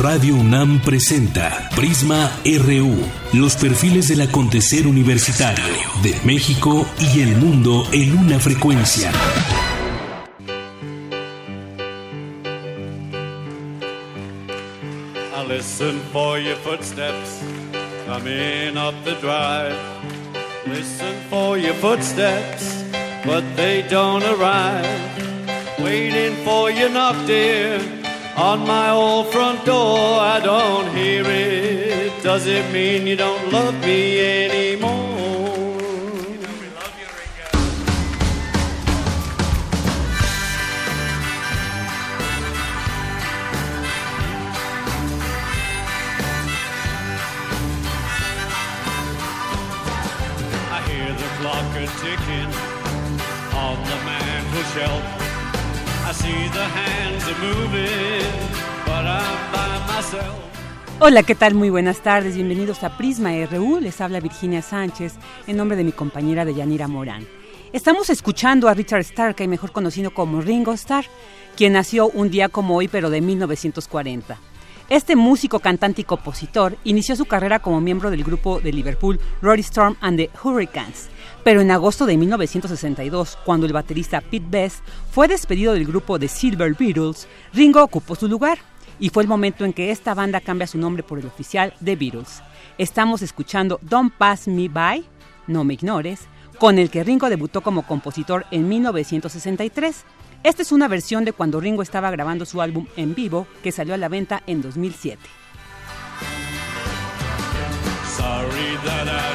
Radio UNAM presenta Prisma RU, los perfiles del acontecer universitario de México y el mundo en una frecuencia. I listen for your footsteps coming up the drive. Listen for your footsteps, but they don't arrive. Waiting for your knock, dear on my old front door, I don't hear it. Does it mean you don't love me anymore? I hear the clock ticking on the mantel shelf. Hola, ¿qué tal? Muy buenas tardes, bienvenidos a Prisma RU, les habla Virginia Sánchez en nombre de mi compañera Deyanira Morán. Estamos escuchando a Richard Stark, mejor conocido como Ringo Starr, quien nació un día como hoy, pero de 1940. Este músico, cantante y compositor inició su carrera como miembro del grupo de Liverpool Rory Storm and the Hurricanes, pero en agosto de 1962, cuando el baterista Pete Best fue despedido del grupo de Silver Beatles, Ringo ocupó su lugar y fue el momento en que esta banda cambia su nombre por el oficial The Beatles. Estamos escuchando Don't Pass Me By, No Me Ignores, con el que Ringo debutó como compositor en 1963. Esta es una versión de cuando Ringo estaba grabando su álbum en vivo que salió a la venta en 2007. Sorry that I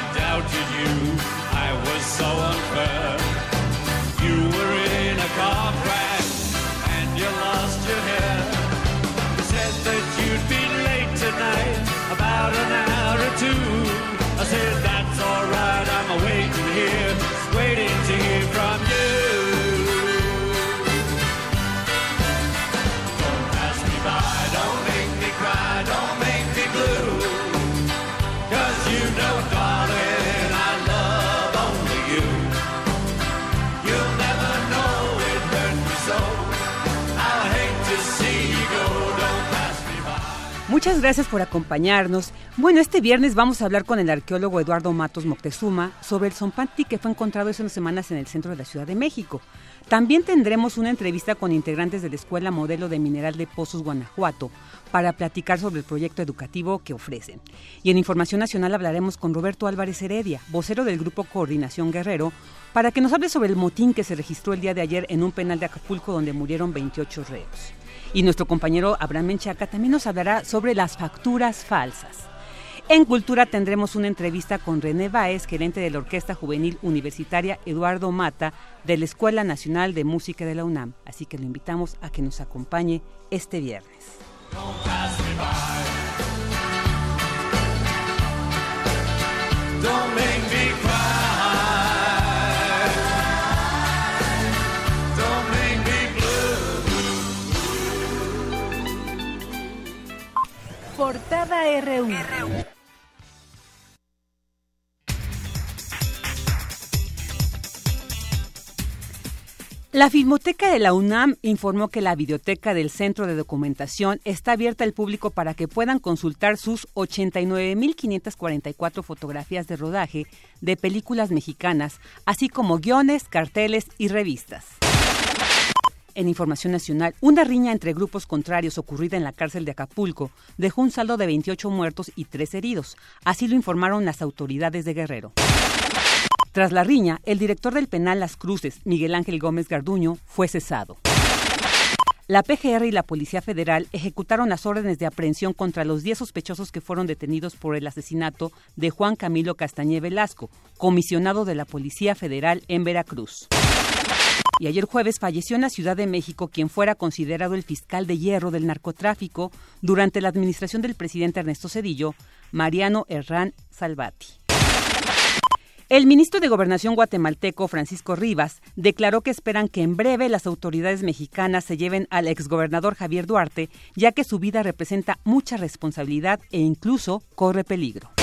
so unfair. You were in a car crash and you lost your hair. You said that you'd be late tonight, about an hour or two. I said that's alright, I'm waiting here, Muchas gracias por acompañarnos. Bueno, este viernes vamos a hablar con el arqueólogo Eduardo Matos Moctezuma sobre el Zompantli que fue encontrado hace unas semanas en el centro de la Ciudad de México. También tendremos una entrevista con integrantes de la Escuela Modelo de Mineral de Pozos Guanajuato para platicar sobre el proyecto educativo que ofrecen. Y en Información Nacional hablaremos con Roberto Álvarez Heredia, vocero del Grupo Coordinación Guerrero, para que nos hable sobre el motín que se registró el día de ayer en un penal de Acapulco donde murieron 28 reos. Y nuestro compañero Abraham Menchaca también nos hablará sobre las facturas falsas. En Cultura tendremos una entrevista con René Báez, gerente de la Orquesta Juvenil Universitaria Eduardo Mata de la Escuela Nacional de Música de la UNAM. Así que lo invitamos a que nos acompañe este viernes. Portada RU. La Filmoteca de la UNAM informó que la videoteca del Centro de Documentación está abierta al público para que puedan consultar sus 89.544 fotografías de rodaje de películas mexicanas, así como guiones, carteles y revistas. En Información Nacional, una riña entre grupos contrarios ocurrida en la cárcel de Acapulco dejó un saldo de 28 muertos y 3 heridos. Así lo informaron las autoridades de Guerrero. Tras la riña, el director del penal Las Cruces, Miguel Ángel Gómez Garduño, fue cesado. La PGR y la Policía Federal ejecutaron las órdenes de aprehensión contra los 10 sospechosos que fueron detenidos por el asesinato de Juan Camilo Castañé Velasco, comisionado de la Policía Federal en Veracruz. Y ayer jueves falleció en la Ciudad de México quien fuera considerado el fiscal de hierro del narcotráfico durante la administración del presidente Ernesto Cedillo, Mariano Herrán Salvati. El ministro de Gobernación guatemalteco, Francisco Rivas, declaró que esperan que en breve las autoridades mexicanas se lleven al exgobernador Javier Duarte, ya que su vida representa mucha responsabilidad e incluso corre peligro.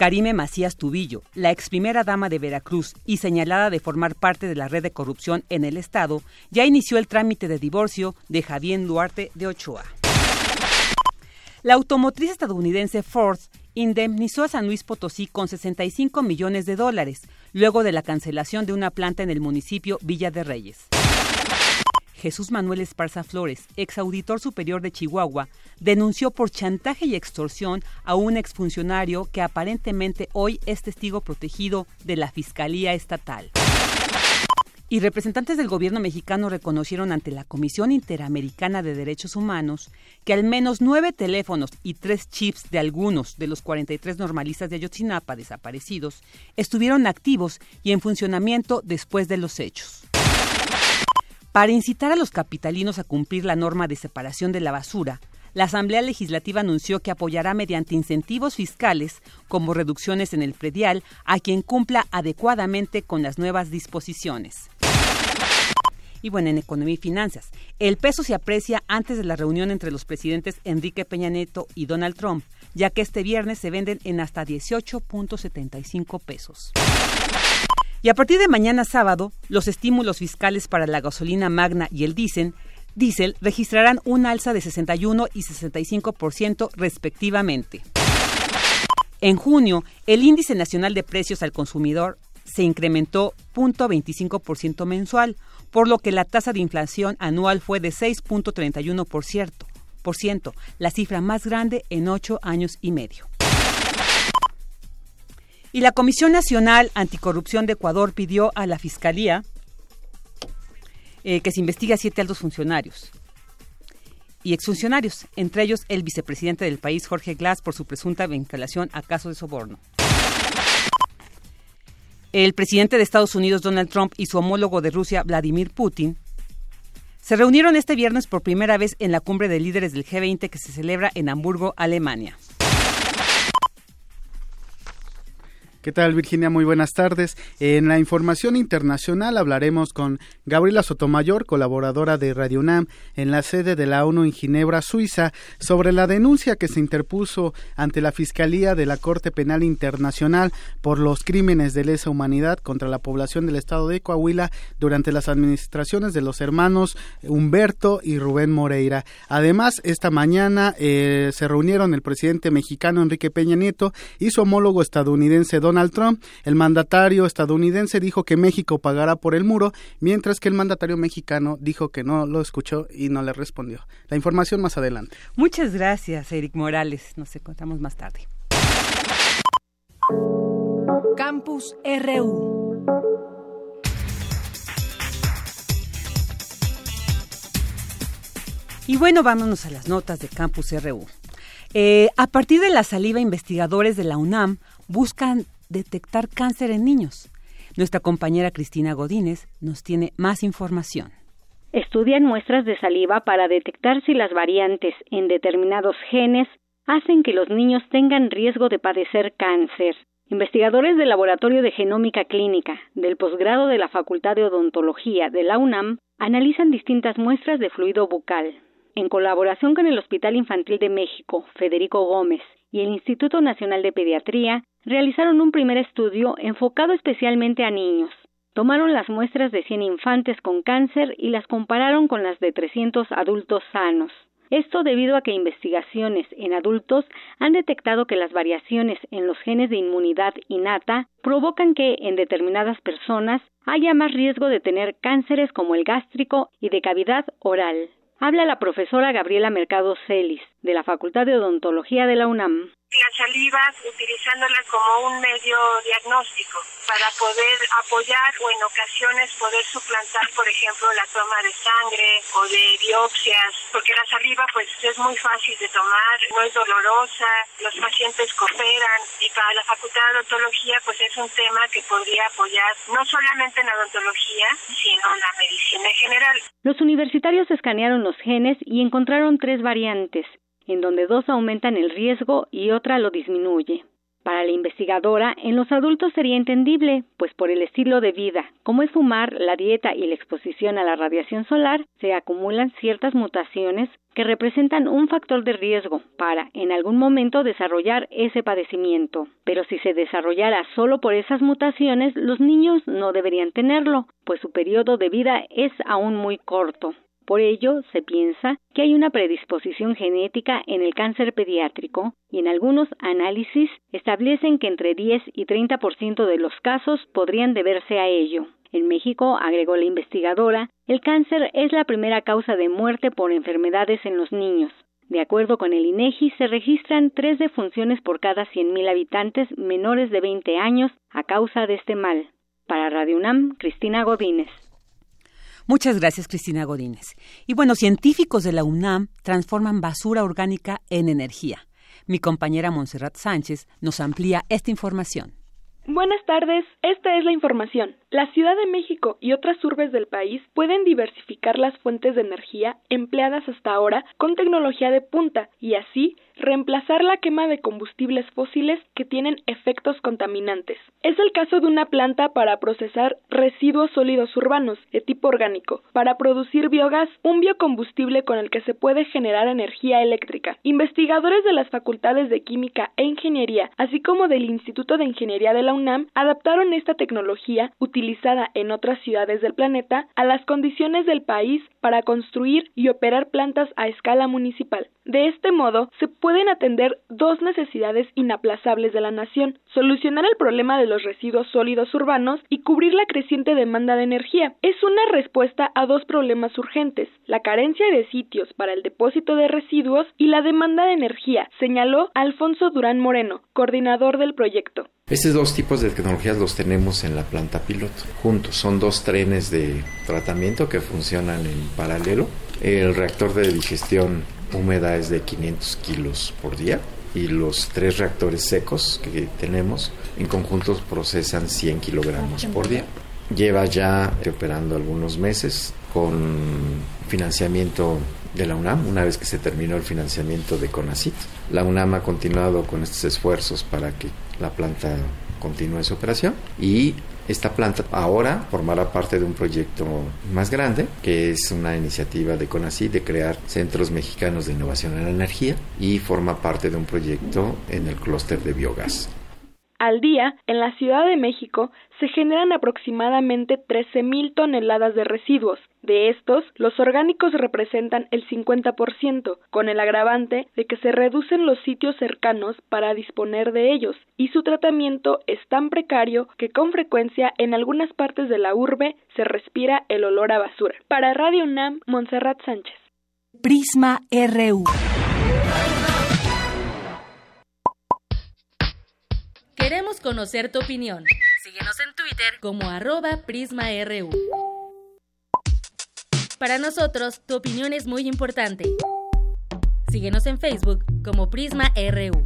Karime Macías Tubillo, la ex primera dama de Veracruz y señalada de formar parte de la red de corrupción en el Estado, ya inició el trámite de divorcio de Javier Duarte de Ochoa. La automotriz estadounidense Ford indemnizó a San Luis Potosí con 65 millones de dólares, luego de la cancelación de una planta en el municipio Villa de Reyes. Jesús Manuel Esparza Flores, ex auditor superior de Chihuahua, denunció por chantaje y extorsión a un exfuncionario que aparentemente hoy es testigo protegido de la Fiscalía Estatal. Y representantes del gobierno mexicano reconocieron ante la Comisión Interamericana de Derechos Humanos que al menos nueve teléfonos y tres chips de algunos de los 43 normalistas de Ayotzinapa desaparecidos estuvieron activos y en funcionamiento después de los hechos. Para incitar a los capitalinos a cumplir la norma de separación de la basura, la Asamblea Legislativa anunció que apoyará mediante incentivos fiscales, como reducciones en el predial, a quien cumpla adecuadamente con las nuevas disposiciones. Y bueno, en economía y finanzas, el peso se aprecia antes de la reunión entre los presidentes Enrique Peña Nieto y Donald Trump, ya que este viernes se venden en hasta 18.75 pesos. Y a partir de mañana sábado, los estímulos fiscales para la gasolina magna y el diésel, diésel registrarán un alza de 61 y 65% respectivamente. En junio, el índice nacional de precios al consumidor se incrementó 0.25% mensual, por lo que la tasa de inflación anual fue de 6.31%, la cifra más grande en ocho años y medio. Y la Comisión Nacional Anticorrupción de Ecuador pidió a la Fiscalía eh, que se investigue a siete altos funcionarios y exfuncionarios, entre ellos el vicepresidente del país, Jorge Glass, por su presunta vinculación a casos de soborno. El presidente de Estados Unidos, Donald Trump, y su homólogo de Rusia, Vladimir Putin, se reunieron este viernes por primera vez en la cumbre de líderes del G20 que se celebra en Hamburgo, Alemania. ¿Qué tal, Virginia? Muy buenas tardes. En la información internacional hablaremos con Gabriela Sotomayor, colaboradora de Radio UNAM en la sede de la ONU en Ginebra, Suiza, sobre la denuncia que se interpuso ante la Fiscalía de la Corte Penal Internacional por los crímenes de lesa humanidad contra la población del estado de Coahuila durante las administraciones de los hermanos Humberto y Rubén Moreira. Además, esta mañana eh, se reunieron el presidente mexicano Enrique Peña Nieto y su homólogo estadounidense Trump. El mandatario estadounidense dijo que México pagará por el muro, mientras que el mandatario mexicano dijo que no lo escuchó y no le respondió. La información más adelante. Muchas gracias, Eric Morales. Nos encontramos más tarde. Campus RU. Y bueno, vámonos a las notas de Campus RU. Eh, a partir de la saliva, investigadores de la UNAM buscan detectar cáncer en niños. Nuestra compañera Cristina Godínez nos tiene más información. Estudian muestras de saliva para detectar si las variantes en determinados genes hacen que los niños tengan riesgo de padecer cáncer. Investigadores del Laboratorio de Genómica Clínica del posgrado de la Facultad de Odontología de la UNAM analizan distintas muestras de fluido bucal. En colaboración con el Hospital Infantil de México, Federico Gómez, y el Instituto Nacional de Pediatría, realizaron un primer estudio enfocado especialmente a niños. Tomaron las muestras de 100 infantes con cáncer y las compararon con las de 300 adultos sanos. Esto debido a que investigaciones en adultos han detectado que las variaciones en los genes de inmunidad innata provocan que en determinadas personas haya más riesgo de tener cánceres como el gástrico y de cavidad oral. Habla la profesora Gabriela Mercado Celis, de la Facultad de Odontología de la UNAM la saliva utilizándola como un medio diagnóstico para poder apoyar o en ocasiones poder suplantar, por ejemplo, la toma de sangre o de biopsias, porque la saliva pues es muy fácil de tomar, no es dolorosa, los pacientes cooperan y para la Facultad de Odontología pues es un tema que podría apoyar no solamente en la odontología, sino en la medicina en general. Los universitarios escanearon los genes y encontraron tres variantes, en donde dos aumentan el riesgo y otra lo disminuye. Para la investigadora, en los adultos sería entendible, pues por el estilo de vida, como es fumar, la dieta y la exposición a la radiación solar, se acumulan ciertas mutaciones que representan un factor de riesgo para, en algún momento, desarrollar ese padecimiento. Pero si se desarrollara solo por esas mutaciones, los niños no deberían tenerlo, pues su periodo de vida es aún muy corto Por ello, se piensa que hay una predisposición genética en el cáncer pediátrico y en algunos análisis establecen que entre 10 y 30% de los casos podrían deberse a ello. En México, agregó la investigadora, el cáncer es la primera causa de muerte por enfermedades en los niños. De acuerdo con el INEGI, se registran tres defunciones por cada 100.000 habitantes menores de 20 años a causa de este mal. Para Radio UNAM, Cristina Godínez. Muchas gracias, Cristina Godínez. Y bueno, científicos de la UNAM transforman basura orgánica en energía. Mi compañera Montserrat Sánchez nos amplía esta información. Buenas tardes, esta es la información. La Ciudad de México y otras urbes del país pueden diversificar las fuentes de energía empleadas hasta ahora con tecnología de punta y así reemplazar la quema de combustibles fósiles que tienen efectos contaminantes. Es el caso de una planta para procesar residuos sólidos urbanos de tipo orgánico, para producir biogás, un biocombustible con el que se puede generar energía eléctrica. Investigadores de las facultades de Química e Ingeniería, así como del Instituto de Ingeniería de la UNAM, adaptaron esta tecnología utilizada en otras ciudades del planeta a las condiciones del país para construir y operar plantas a escala municipal. De este modo, se pueden atender dos necesidades inaplazables de la nación, solucionar el problema de los residuos sólidos urbanos y cubrir la creciente demanda de energía. Es una respuesta a dos problemas urgentes, la carencia de sitios para el depósito de residuos y la demanda de energía, señaló Alfonso Durán Moreno, coordinador del proyecto. Estos dos tipos de tecnologías los tenemos en la planta piloto juntos. Son dos trenes de tratamiento que funcionan en paralelo. El reactor de digestión húmeda es de 500 kilos por día y los tres reactores secos que tenemos en conjunto procesan 100 kilogramos por día. Lleva ya operando algunos meses con financiamiento de la UNAM, una vez que se terminó el financiamiento de CONACIT. La UNAM ha continuado con estos esfuerzos para que la planta continúe su operación y esta planta ahora formará parte de un proyecto más grande, que es una iniciativa de CONACYT de crear centros mexicanos de innovación en la energía y forma parte de un proyecto en el clúster de biogás. Al día, en la Ciudad de México, se generan aproximadamente 13.000 toneladas de residuos. De estos, los orgánicos representan el 50%, con el agravante de que se reducen los sitios cercanos para disponer de ellos, y su tratamiento es tan precario que con frecuencia en algunas partes de la urbe se respira el olor a basura. Para Radio UNAM, Montserrat Sánchez. Prisma RU. Queremos conocer tu opinión. Síguenos en Twitter como arroba PrismaRU. Para nosotros, tu opinión es muy importante. Síguenos en Facebook como Prisma RU.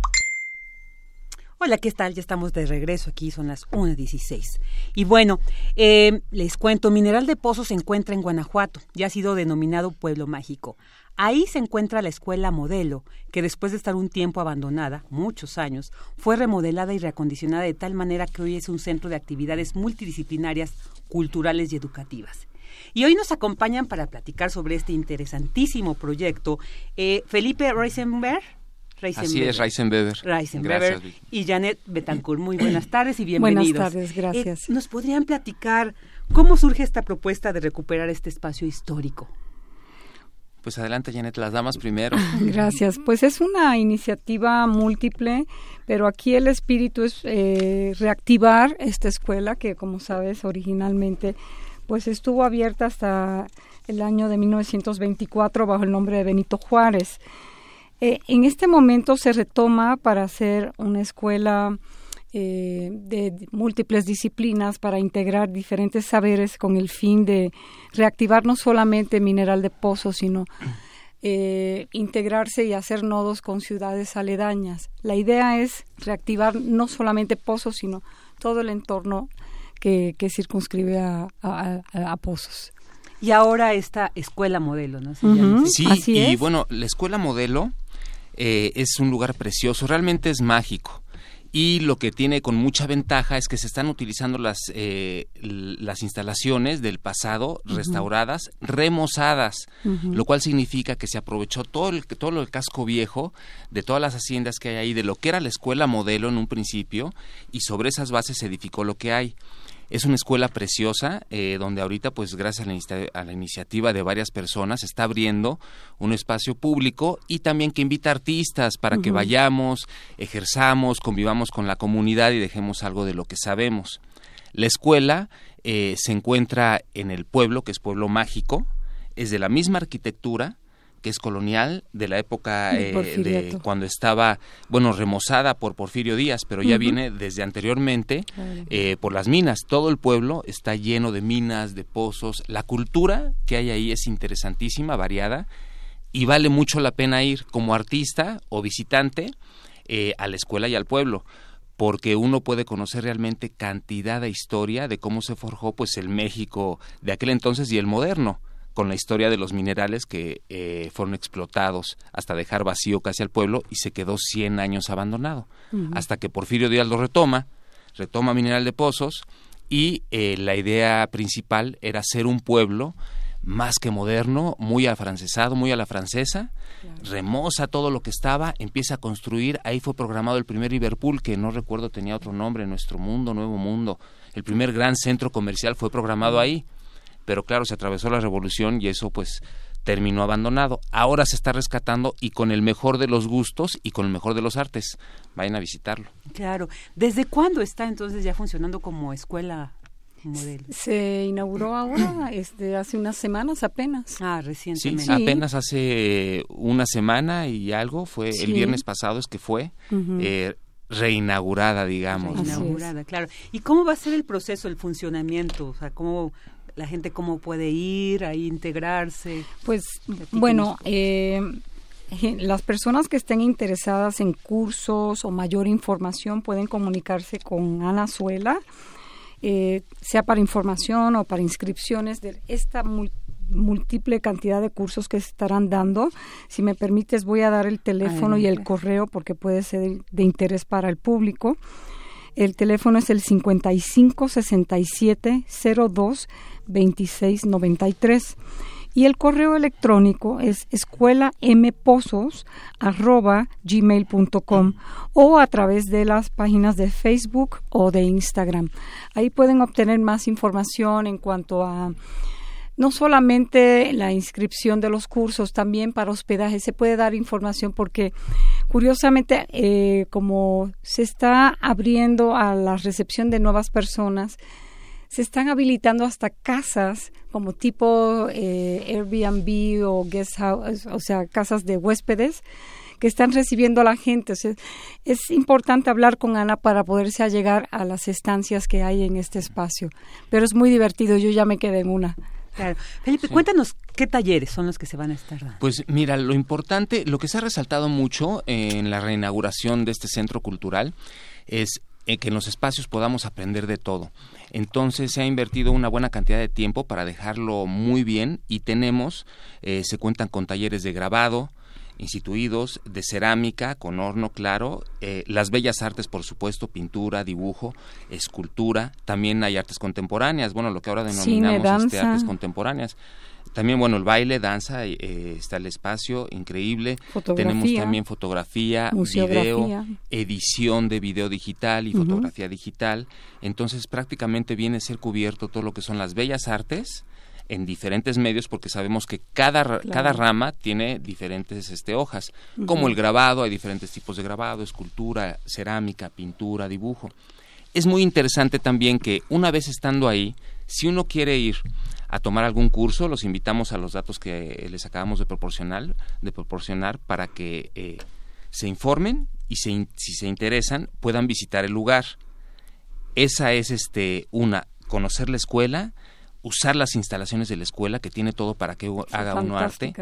Hola, ¿qué tal? Ya estamos de regreso aquí, son las 1.16. Y bueno, eh, les cuento, Mineral de Pozo se encuentra en Guanajuato, ya ha sido denominado Pueblo Mágico. Ahí se encuentra la escuela modelo, que después de estar un tiempo abandonada, muchos años, fue remodelada y reacondicionada de tal manera que hoy es un centro de actividades multidisciplinarias, culturales y educativas. Y hoy nos acompañan para platicar sobre este interesantísimo proyecto eh, Felipe Reisenberg. Así es, Reisenberger. Reisenberger y Janet Betancourt. Muy buenas tardes y bienvenidos. Buenas tardes, gracias. Eh, ¿Nos podrían platicar cómo surge esta propuesta de recuperar este espacio histórico? Pues adelante, Janet, las damas primero. Gracias. Pues es una iniciativa múltiple, pero aquí el espíritu es eh, reactivar esta escuela que, como sabes, originalmente pues estuvo abierta hasta el año de 1924 bajo el nombre de Benito Juárez. Eh, en este momento se retoma para hacer una escuela eh, de múltiples disciplinas para integrar diferentes saberes con el fin de reactivar no solamente mineral de pozo, sino eh, integrarse y hacer nodos con ciudades aledañas. La idea es reactivar no solamente pozos, sino todo el entorno que, que circunscribe a, a, pozos. Y ahora esta escuela modelo, ¿no? Sí, y bueno, la escuela modelo eh, es un lugar precioso, realmente es mágico y lo que tiene con mucha ventaja es que se están utilizando las, eh, las instalaciones del pasado restauradas, remozadas, lo cual significa que se aprovechó todo el, todo el casco viejo de todas las haciendas que hay ahí, de lo que era la escuela modelo en un principio, y sobre esas bases se edificó lo que hay. Es una escuela preciosa eh, donde ahorita, pues gracias a la, a la, iniciativa de varias personas, está abriendo un espacio público y también que invita artistas para que vayamos, ejerzamos, convivamos con la comunidad y dejemos algo de lo que sabemos. La escuela eh, se encuentra en el pueblo, que es pueblo mágico, es de la misma arquitectura, que es colonial de la época de, eh, cuando estaba, bueno, remozada por Porfirio Díaz, pero ya viene desde anteriormente eh, por las minas. Todo el pueblo está lleno de minas, de pozos. La cultura que hay ahí es interesantísima, variada, y vale mucho la pena ir como artista o visitante eh, a la escuela y al pueblo porque uno puede conocer realmente cantidad de historia de cómo se forjó pues el México de aquel entonces y el moderno con la historia de los minerales que eh, fueron explotados hasta dejar vacío casi al pueblo y se quedó 100 años abandonado. Hasta que Porfirio Díaz lo retoma, retoma Mineral de Pozos y eh, la idea principal era ser un pueblo más que moderno, muy afrancesado, muy a la francesa, remoza todo lo que estaba, empieza a construir, ahí fue programado el primer Liverpool, que no recuerdo tenía otro nombre, Nuestro Mundo, Nuevo Mundo, el primer gran centro comercial fue programado ahí, pero claro, se atravesó la revolución y eso pues terminó abandonado. Ahora se está rescatando y con el mejor de los gustos y con el mejor de los artes. Vayan a visitarlo. Claro. ¿Desde cuándo está entonces ya funcionando como escuela modelo? Se inauguró ahora, este, hace unas semanas apenas. Ah, recientemente. Sí, apenas hace una semana y algo, fue el viernes pasado es que fue. eh, reinaugurada, digamos. Reinaugurada, claro. ¿Y cómo va a ser el proceso, el funcionamiento? O sea, ¿cómo la gente cómo puede ir a integrarse? Pues bueno, eh, las personas que estén interesadas en cursos o mayor información pueden comunicarse con Ana Suela, eh, sea para información o para inscripciones de esta múltiple cantidad de cursos que se estarán dando. Si me permites, voy a dar el teléfono y el correo porque puede ser de interés para el público. El teléfono es el 55 67 02 2693 y el correo electrónico es escuelambozos@gmail.com o a través de las páginas de Facebook o de Instagram. Ahí pueden obtener más información en cuanto a no solamente la inscripción de los cursos, también para hospedaje se puede dar información porque curiosamente eh, como se está abriendo a la recepción de nuevas personas, se están habilitando hasta casas como tipo eh, Airbnb o guest house, o sea, casas de huéspedes que están recibiendo a la gente. es importante hablar con Ana para poderse llegar a las estancias que hay en este espacio. Pero es muy divertido, yo ya me quedé en una. Claro. Felipe, cuéntanos qué talleres son los que se van a estar dando. Pues mira, lo importante, lo que se ha resaltado mucho en la reinauguración de este centro cultural es eh, que en los espacios podamos aprender de todo. Entonces se ha invertido una buena cantidad de tiempo para dejarlo muy bien y tenemos, eh, se cuentan con talleres de grabado, instituidos de cerámica con horno claro, eh, las bellas artes por supuesto, pintura, dibujo, escultura, también hay artes contemporáneas, bueno, lo que ahora denominamos este, artes contemporáneas. También, bueno, el baile, danza, eh, está el espacio, increíble. Tenemos también fotografía, video, edición de video digital y fotografía digital. Entonces, prácticamente viene a ser cubierto todo lo que son las bellas artes en diferentes medios porque sabemos que cada, cada rama tiene diferentes este, hojas, como el grabado, hay diferentes tipos de grabado, escultura, cerámica, pintura, dibujo. Es muy interesante también que una vez estando ahí, si uno quiere ir a tomar algún curso, los invitamos a los datos que les acabamos de proporcionar, de proporcionar para que eh, se informen y si se interesan puedan visitar el lugar. Esa es este una conocer la escuela, usar las instalaciones de la escuela que tiene todo para que haga uno arte,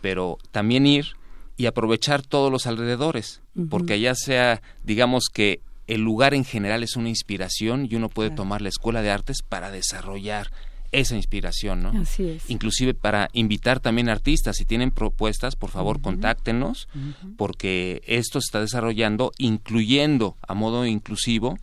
pero también ir y aprovechar todos los alrededores, porque allá sea, digamos que el lugar en general es una inspiración y uno puede tomar la escuela de artes para desarrollar esa inspiración, ¿no? Así es. Inclusive para invitar también artistas, si tienen propuestas, por favor, contáctenos, porque esto se está desarrollando, incluyendo a modo inclusivo,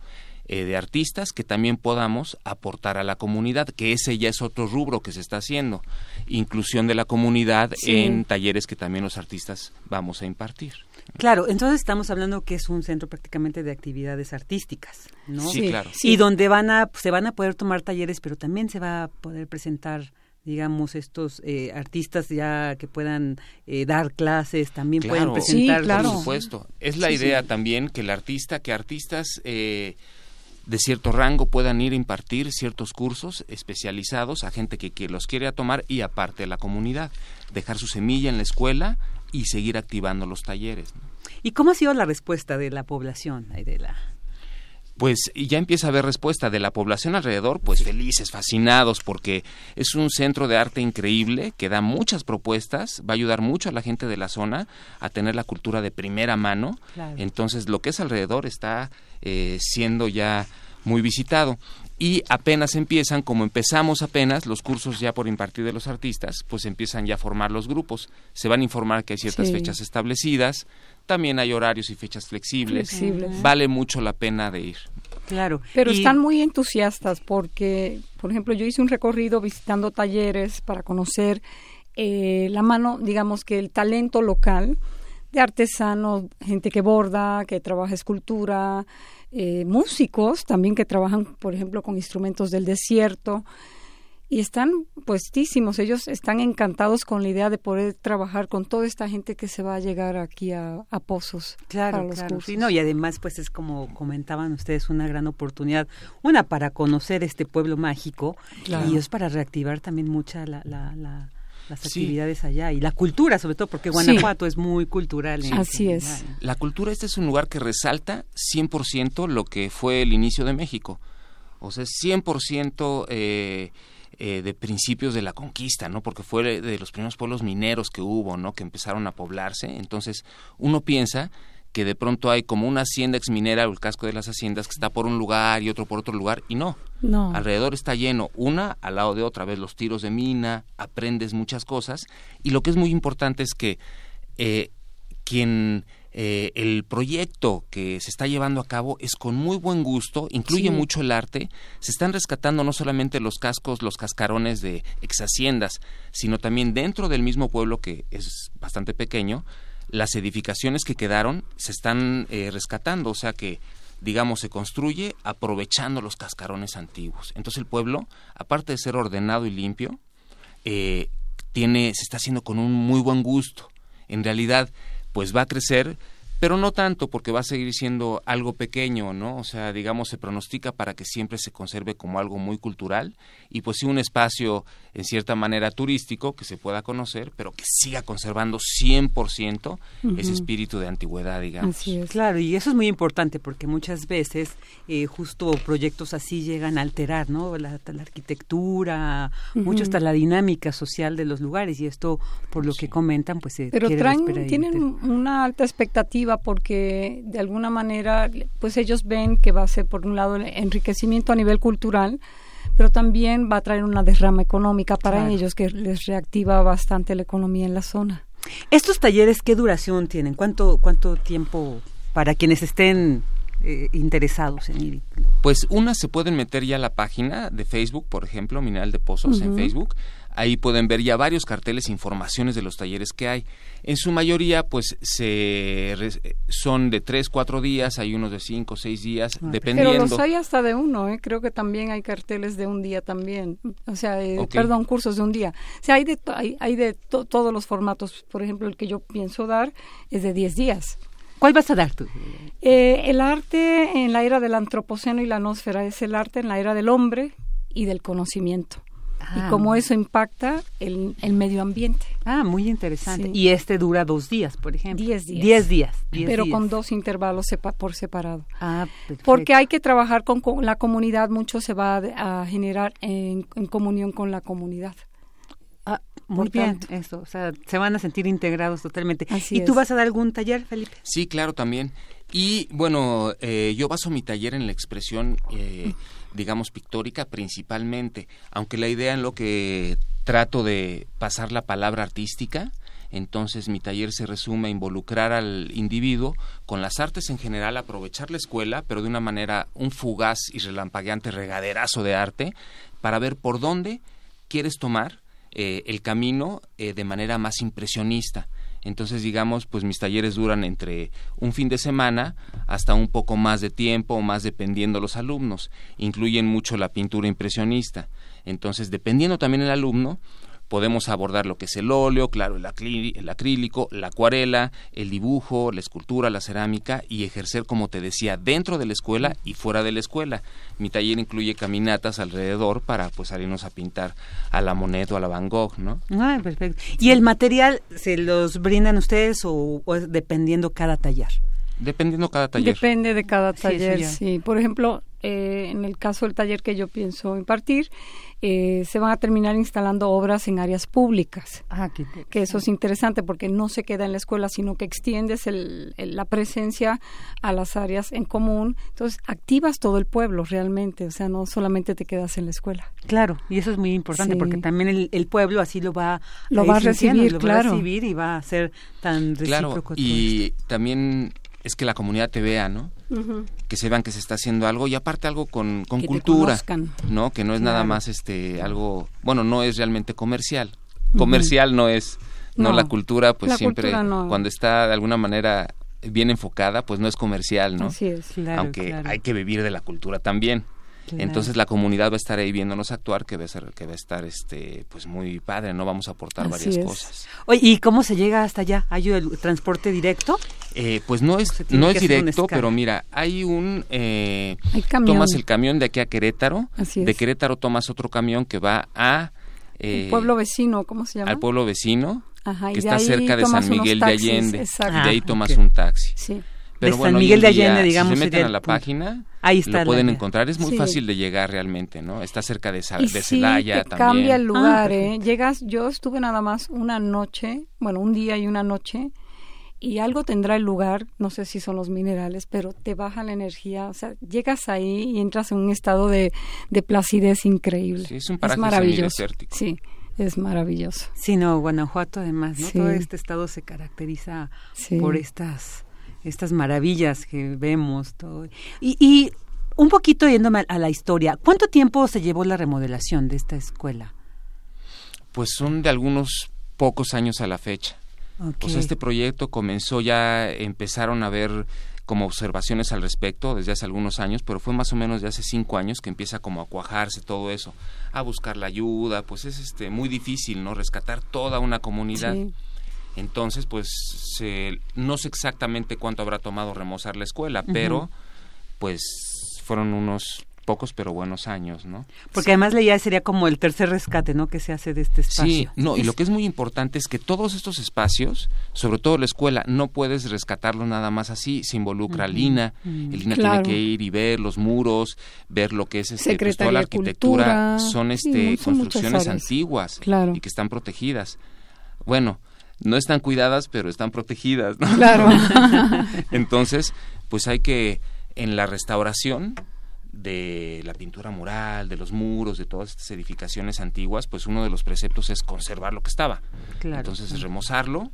eh, de artistas que también podamos aportar a la comunidad, que ese ya es otro rubro que se está haciendo, inclusión de la comunidad en talleres que también los artistas vamos a impartir. Claro, entonces estamos hablando que es un centro prácticamente de actividades artísticas, ¿no? Sí, claro. Y donde van a, se van a poder tomar talleres, pero también se va a poder presentar digamos estos eh, artistas ya que puedan eh, dar clases también pueden presentar por supuesto. Es la idea también que el artista que artistas eh, de cierto rango puedan ir a impartir ciertos cursos especializados a gente que, que los quiere tomar y aparte de la comunidad. Dejar su semilla en la escuela y seguir activando los talleres y cómo ha sido la respuesta de la población de la pues ya empieza a haber respuesta de la población alrededor, pues felices, fascinados, porque es un centro de arte increíble que da muchas propuestas, va a ayudar mucho a la gente de la zona a tener la cultura de primera mano. Entonces, lo que es alrededor está eh, siendo ya muy visitado y apenas empiezan, como empezamos apenas, los cursos ya por impartir de los artistas, pues empiezan ya a formar los grupos. Se van a informar que hay ciertas fechas establecidas, también hay horarios y fechas flexibles. Vale mucho la pena de ir. Claro. Pero están muy entusiastas porque, por ejemplo, yo hice un recorrido visitando talleres para conocer eh, la mano, digamos que el talento local de artesanos, gente que borda, que trabaja escultura, eh, músicos también que trabajan, por ejemplo, con instrumentos del desierto y están puestísimos, ellos están encantados con la idea de poder trabajar con toda esta gente que se va a llegar aquí a, Pozos. Claro, claro. no, y además, pues es como comentaban ustedes, una gran oportunidad, una para conocer este pueblo mágico y es para reactivar también mucha la, la, las actividades allá y la cultura sobre todo porque Guanajuato es muy cultural. Así es. La cultura este es un lugar que resalta 100% lo que fue el inicio de México. O sea, 100% eh, eh, de principios de la conquista, ¿no? Porque fue de los primeros pueblos mineros que hubo, ¿no? Que empezaron a poblarse. Entonces, uno piensa que de pronto hay como una hacienda exminera o el casco de las haciendas que está por un lugar y otro por otro lugar y no. No. Alrededor está lleno, una al lado de otra, vez los tiros de mina, aprendes muchas cosas y lo que es muy importante es que eh, quien eh, el proyecto que se está llevando a cabo es con muy buen gusto, incluye mucho el arte, se están rescatando no solamente los cascos, los cascarones de ex haciendas, sino también dentro del mismo pueblo que es bastante pequeño, las edificaciones que quedaron se están eh, rescatando, o sea que digamos, se construye aprovechando los cascarones antiguos. Entonces el pueblo, aparte de ser ordenado y limpio, eh, tiene, se está haciendo con un muy buen gusto. En realidad, pues va a crecer pero no tanto porque va a seguir siendo algo pequeño, ¿no? O sea, digamos, se pronostica para que siempre se conserve como algo muy cultural y pues sí un espacio en cierta manera turístico que se pueda conocer, pero que siga conservando 100% ese espíritu de antigüedad, digamos. Así es. Claro, y eso es muy importante porque muchas veces eh, justo proyectos así llegan a alterar, ¿no? La, arquitectura, mucho hasta la dinámica social de los lugares y esto, por lo que comentan, pues se Pero tienen una alta expectativa porque de alguna manera pues ellos ven que va a ser por un lado el enriquecimiento a nivel cultural, pero también va a traer una derrama económica para ellos que les reactiva bastante la economía en la zona. ¿Estos talleres qué duración tienen? ¿Cuánto, cuánto tiempo para quienes estén eh, interesados en ir? Pues unas se pueden meter ya a la página de Facebook, por ejemplo, Mineral de Pozos en Facebook. Ahí pueden ver ya varios carteles e informaciones de los talleres que hay. En su mayoría, pues, se son de tres, cuatro días, hay unos de cinco, seis días, dependiendo. Pero los hay hasta de uno, ¿eh? creo que también hay carteles de un día también, o sea, eh, perdón, cursos de un día. O sea, hay de, hay, hay de todos los formatos, por ejemplo, el que yo pienso dar es de diez días. ¿Cuál vas a dar tú? Eh, el arte en la era del antropoceno y la nosfera es el arte en la era del hombre y del conocimiento y ah. cómo eso impacta el, el, medio ambiente. Ah, muy interesante. Y este dura dos días, por ejemplo. Diez días. Diez días. pero con dos intervalos por separado. Ah, perfecto. Porque hay que trabajar con, la comunidad, mucho se va a, generar en, comunión con la comunidad. Ah, muy bien, eso, o sea, se van a sentir integrados totalmente. ¿Y tú vas a dar algún taller, Felipe? Sí, claro, también. Y bueno, eh, yo baso mi taller en la expresión eh, digamos, pictórica principalmente, aunque la idea en lo que trato de pasar la palabra artística, entonces mi taller se resume a involucrar al individuo con las artes en general, aprovechar la escuela, pero de una manera un fugaz y relampagueante regaderazo de arte, para ver por dónde quieres tomar eh, el camino eh, de manera más impresionista. Entonces, digamos, pues mis talleres duran entre un fin de semana hasta un poco más de tiempo o más dependiendo los alumnos. Incluyen mucho la pintura impresionista. Entonces, dependiendo también el alumno, podemos abordar lo que es el óleo, claro, el, acrílico, la acuarela, el dibujo, la escultura, la cerámica y ejercer, como te decía, dentro de la escuela y fuera de la escuela. Mi taller incluye caminatas alrededor para pues salirnos a pintar a la Monet o a la Van Gogh, ¿no? Ah, perfecto. ¿Y el material se los brindan ustedes o, o es dependiendo cada taller? Dependiendo cada taller. Depende de cada taller, sí. Por ejemplo, eh, en el caso del taller que yo pienso impartir, eh, se van a terminar instalando obras en áreas públicas. Ah, que eso es interesante porque no se queda en la escuela, sino que extiendes el, la presencia a las áreas en común. Entonces, activas todo el pueblo realmente, o sea, no solamente te quedas en la escuela. Claro, y eso es muy importante porque también el, el, pueblo así lo va, lo va a recibir, lo claro. va a recibir y va a ser tan recíproco. Claro, y también es que la comunidad te vea, ¿no? Que se vean que se está haciendo algo y aparte algo con, con cultura, ¿no? Que no es nada más este algo, bueno, no es realmente comercial. Comercial no es, no, la cultura, pues siempre cuando está de alguna manera bien enfocada, pues no es comercial, ¿no? Así es, Aunque hay que vivir de la cultura también. Entonces la comunidad va a estar ahí viéndonos actuar, que va a ser, que va a estar este, pues muy padre, ¿no? Vamos a aportar Así varias es. cosas. Oye, ¿y cómo se llega hasta allá? ¿Hay el transporte directo? Eh, pues no es, no es directo, pero mira, hay un... Eh, Hay camión. tomas el camión de aquí a Querétaro, Así de. Querétaro tomas otro camión que va a... eh, el pueblo vecino, ¿cómo se llama? al pueblo vecino, Ajá, que está cerca de San Miguel taxis, de Allende. exacto. Y de ahí Ah, tomas un taxi. Sí. Pero San bueno, hoy Miguel de día, Allende, digamos, Si se meten sería a la punto. página, Ahí está lo pueden encontrar. Es muy Sí. fácil de llegar realmente, ¿no? Está cerca de, Sa- Y de sí, Celaya también. cambia el lugar, Ah, ¿eh? Llegas, yo estuve nada más una noche, bueno, un día y una noche, y algo tendrá el lugar, no sé si son los minerales, pero te baja la energía, o sea, llegas ahí y entras en un estado de, de placidez increíble. Sí, es un paraje maravilloso. semidesértico. Sí, es maravilloso. Sí, no, Guanajuato además, ¿no? Sí. Todo este estado se caracteriza Sí. por estas estas maravillas que vemos todo. Y, y un poquito yéndome a, a la historia, ¿cuánto tiempo se llevó la remodelación de esta escuela? Pues son de algunos pocos años a la fecha. Ok. Pues este proyecto comenzó ya, empezaron a ver como observaciones al respecto desde hace algunos años, pero fue más o menos de hace cinco años que empieza como a cuajarse todo eso, a buscar la ayuda, pues es este muy difícil, ¿no? Rescatar toda una comunidad. Sí. Entonces, pues se- no sé exactamente cuánto habrá tomado remozar la escuela, pero pues fueron unos pocos pero buenos años, ¿no? Porque además leía sería como el tercer rescate, ¿no? Que se hace de este espacio. Sí, no, y lo que es muy importante es que todos estos espacios, sobre todo la escuela, no puedes rescatarlo nada más así, se involucra Lina, el Lina Claro. tiene que ir y ver los muros, ver lo que es este, pues, toda la arquitectura, Cultura, son sí, este construcciones antiguas Claro. y que están protegidas. Bueno, no están cuidadas, pero están protegidas, ¿no? Claro. Entonces, pues hay que en la restauración de la pintura mural, de los muros, de todas estas edificaciones antiguas, pues uno de los preceptos es conservar lo que estaba. Claro. Entonces, es remozarlo,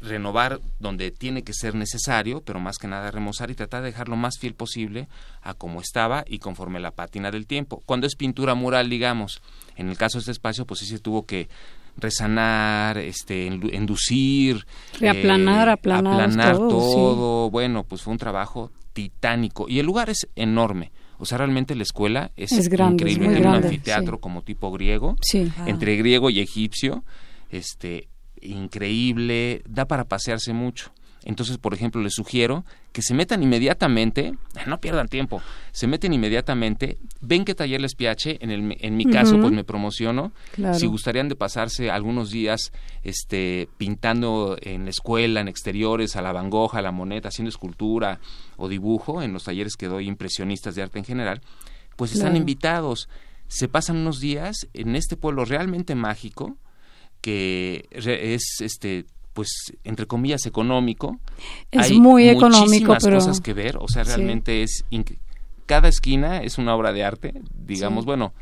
renovar donde tiene que ser necesario, pero más que nada remozar y tratar de dejar lo más fiel posible a como estaba y conforme la pátina del tiempo. Cuando es pintura mural, digamos, en el caso de este espacio, pues sí se tuvo que resanar, este, enducir, Reaplanar, eh, aplanar aplanar todo, todo. Bueno, pues fue un trabajo titánico y el lugar es enorme. O sea, realmente la escuela es, Es grande, es increíble. muy Tiene un anfiteatro sí. como tipo griego, Sí. entre griego y egipcio, este, increíble, da para pasearse mucho. Entonces, por ejemplo, les sugiero que se metan inmediatamente, no pierdan tiempo, se meten inmediatamente, ven qué taller les piache, en, el, en mi caso, pues me promociono, Claro. si gustarían de pasarse algunos días este, pintando en la escuela, en exteriores, a la Van Gogh, a la moneta, haciendo escultura o dibujo, en los talleres que doy impresionistas de arte en general, pues están invitados. Se pasan unos días en este pueblo realmente mágico, que es este pues entre comillas económico Es Hay muy económico, muchísimas pero- cosas que ver o sea Sí. realmente es cada esquina es una obra de arte digamos Sí. bueno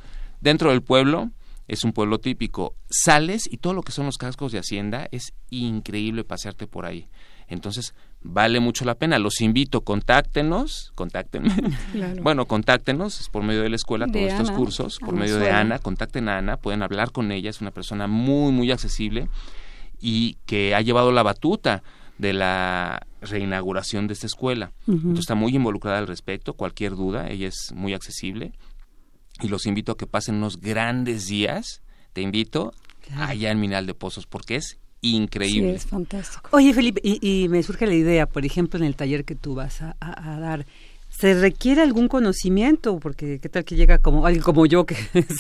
dentro del pueblo es un pueblo típico sales y todo lo que son los cascos de hacienda es increíble pasearte por ahí entonces vale mucho la pena los invito contáctenos contáctenme Claro. bueno contáctenos es por medio de la escuela De todos estos cursos por medio de. Ana contacten a Ana pueden hablar con ella es una persona muy muy accesible y que ha llevado la batuta de la reinauguración de esta escuela. Entonces está muy involucrada al respecto, cualquier duda, ella es muy accesible y los invito a que pasen unos grandes días, te invito allá en Minal de Pozos porque es increíble. Sí, es fantástico. Oye, Felipe, y, y me surge la idea, por ejemplo, en el taller que tú vas a, a- a dar, ¿se requiere algún conocimiento? Porque qué tal que llega como alguien como yo que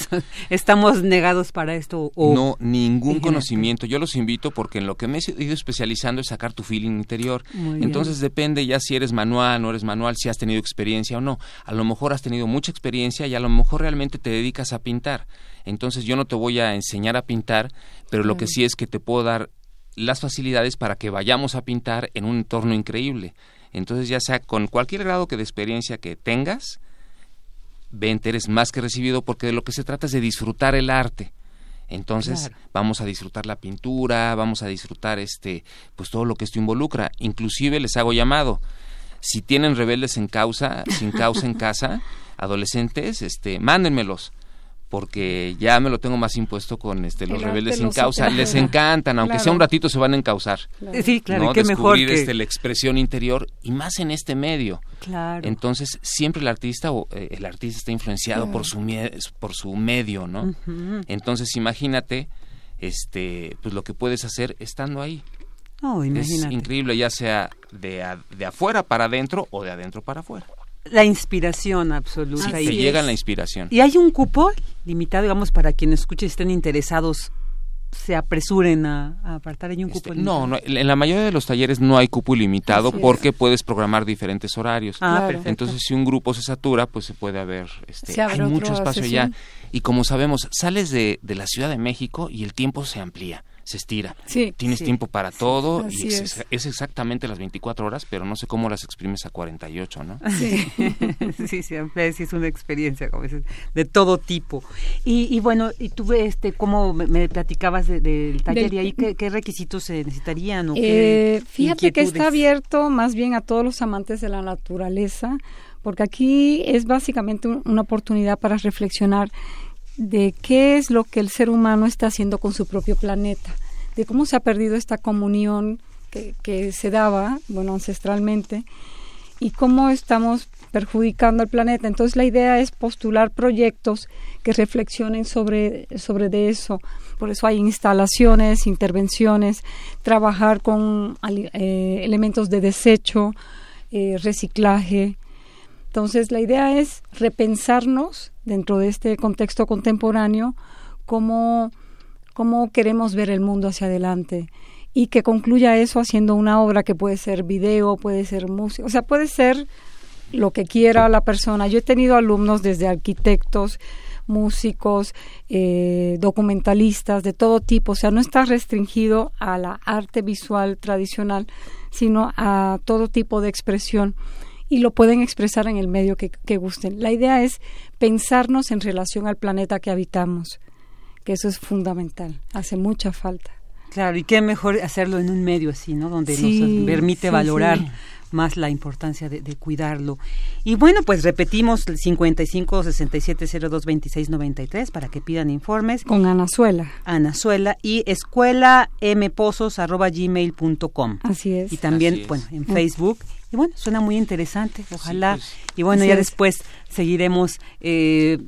estamos negados para esto. O, no, ningún conocimiento. Yo los invito porque en lo que me he ido especializando es sacar tu feeling interior. Muy bien. Entonces depende ya si eres manual, no eres manual, si has tenido experiencia o no. A lo mejor has tenido mucha experiencia y a lo mejor realmente te dedicas a pintar. Entonces yo no te voy a enseñar a pintar, pero lo que sí es que te puedo dar las facilidades para que vayamos a pintar en un entorno increíble. Entonces ya sea con cualquier grado que de experiencia que tengas, vente, eres más que recibido porque de lo que se trata es de disfrutar el arte. Entonces Claro. vamos a disfrutar la pintura, vamos a disfrutar este, pues todo lo que esto involucra. Inclusive les hago llamado. Si tienen rebeldes en causa, sin causa en casa, adolescentes, este, mándenmelos porque ya me lo tengo más impuesto con este los El rebeldes sin causa. Les encantan, aunque sea un ratito se van a encausar. Claro. Sí, claro, ¿no? qué mejor Descubrir que- este, la expresión interior y más en este medio. Claro. Entonces, siempre el artista o eh, el artista está influenciado Claro. por su por su medio, ¿no? Entonces, imagínate este pues lo que puedes hacer estando ahí. No, Es increíble, ya sea de, a- de afuera para adentro o de adentro para afuera. La inspiración absoluta. Sí, te y- llega la inspiración. ¿Y hay un cupo limitado, digamos, para quienes escuchen y estén interesados, se apresuren a, a apartar? ¿Hay un cupo Este, limitado? No, no, en la mayoría de los talleres no hay cupo ilimitado Así es. porque puedes programar diferentes horarios. Ah, Claro. perfecto. Entonces, si un grupo se satura, pues se puede haber, este, Se abre hay mucho espacio ya. sesión. Y como sabemos, sales de, de la Ciudad de México y el tiempo se amplía, se estira. Sí, Tienes sí. tiempo para todo Así y es, es. es exactamente las 24 horas, pero no sé cómo las exprimes a 48, ¿no? Sí, sí, siempre sí es una experiencia como dices, de todo tipo. Y, y bueno, y tú, este, ¿cómo me, me platicabas de- del taller Del- y ahí qué, qué requisitos se necesitarían? O qué Eh, fíjate que está abierto más bien a todos los amantes de la naturaleza, porque aquí es básicamente un- una oportunidad para reflexionar de qué es lo que el ser humano está haciendo con su propio planeta, de cómo se ha perdido esta comunión que, que se daba, bueno, ancestralmente, y cómo estamos perjudicando al planeta. Entonces la idea es postular proyectos que reflexionen sobre, sobre de eso. Por eso hay instalaciones, intervenciones, trabajar con eh, elementos de desecho, eh, reciclaje. Entonces la idea es repensarnos dentro de este contexto contemporáneo cómo, cómo queremos ver el mundo hacia adelante y que concluya eso haciendo una obra que puede ser video, puede ser música, o sea, puede ser lo que quiera la persona. Yo he tenido alumnos desde arquitectos, músicos, eh, documentalistas, de todo tipo, o sea, no está restringido a la arte visual tradicional, sino a todo tipo de expresión y lo pueden expresar en el medio que, que gusten. La idea es pensarnos en relación al planeta que habitamos, que eso es fundamental, hace mucha falta. Claro, y qué mejor hacerlo en un medio así, ¿no? Donde Sí, nos permite sí, valorar sí. más la importancia de, de cuidarlo. Y bueno, pues repetimos el 55 67 02 26 93 para que pidan informes. Con Anazuela. Anazuela y escuela mpozos arroba gmail.com. Así es. Y también, Así es. bueno, en. Facebook. Y bueno, suena muy interesante, ojalá. pues. y bueno, ya es. después seguiremos eh,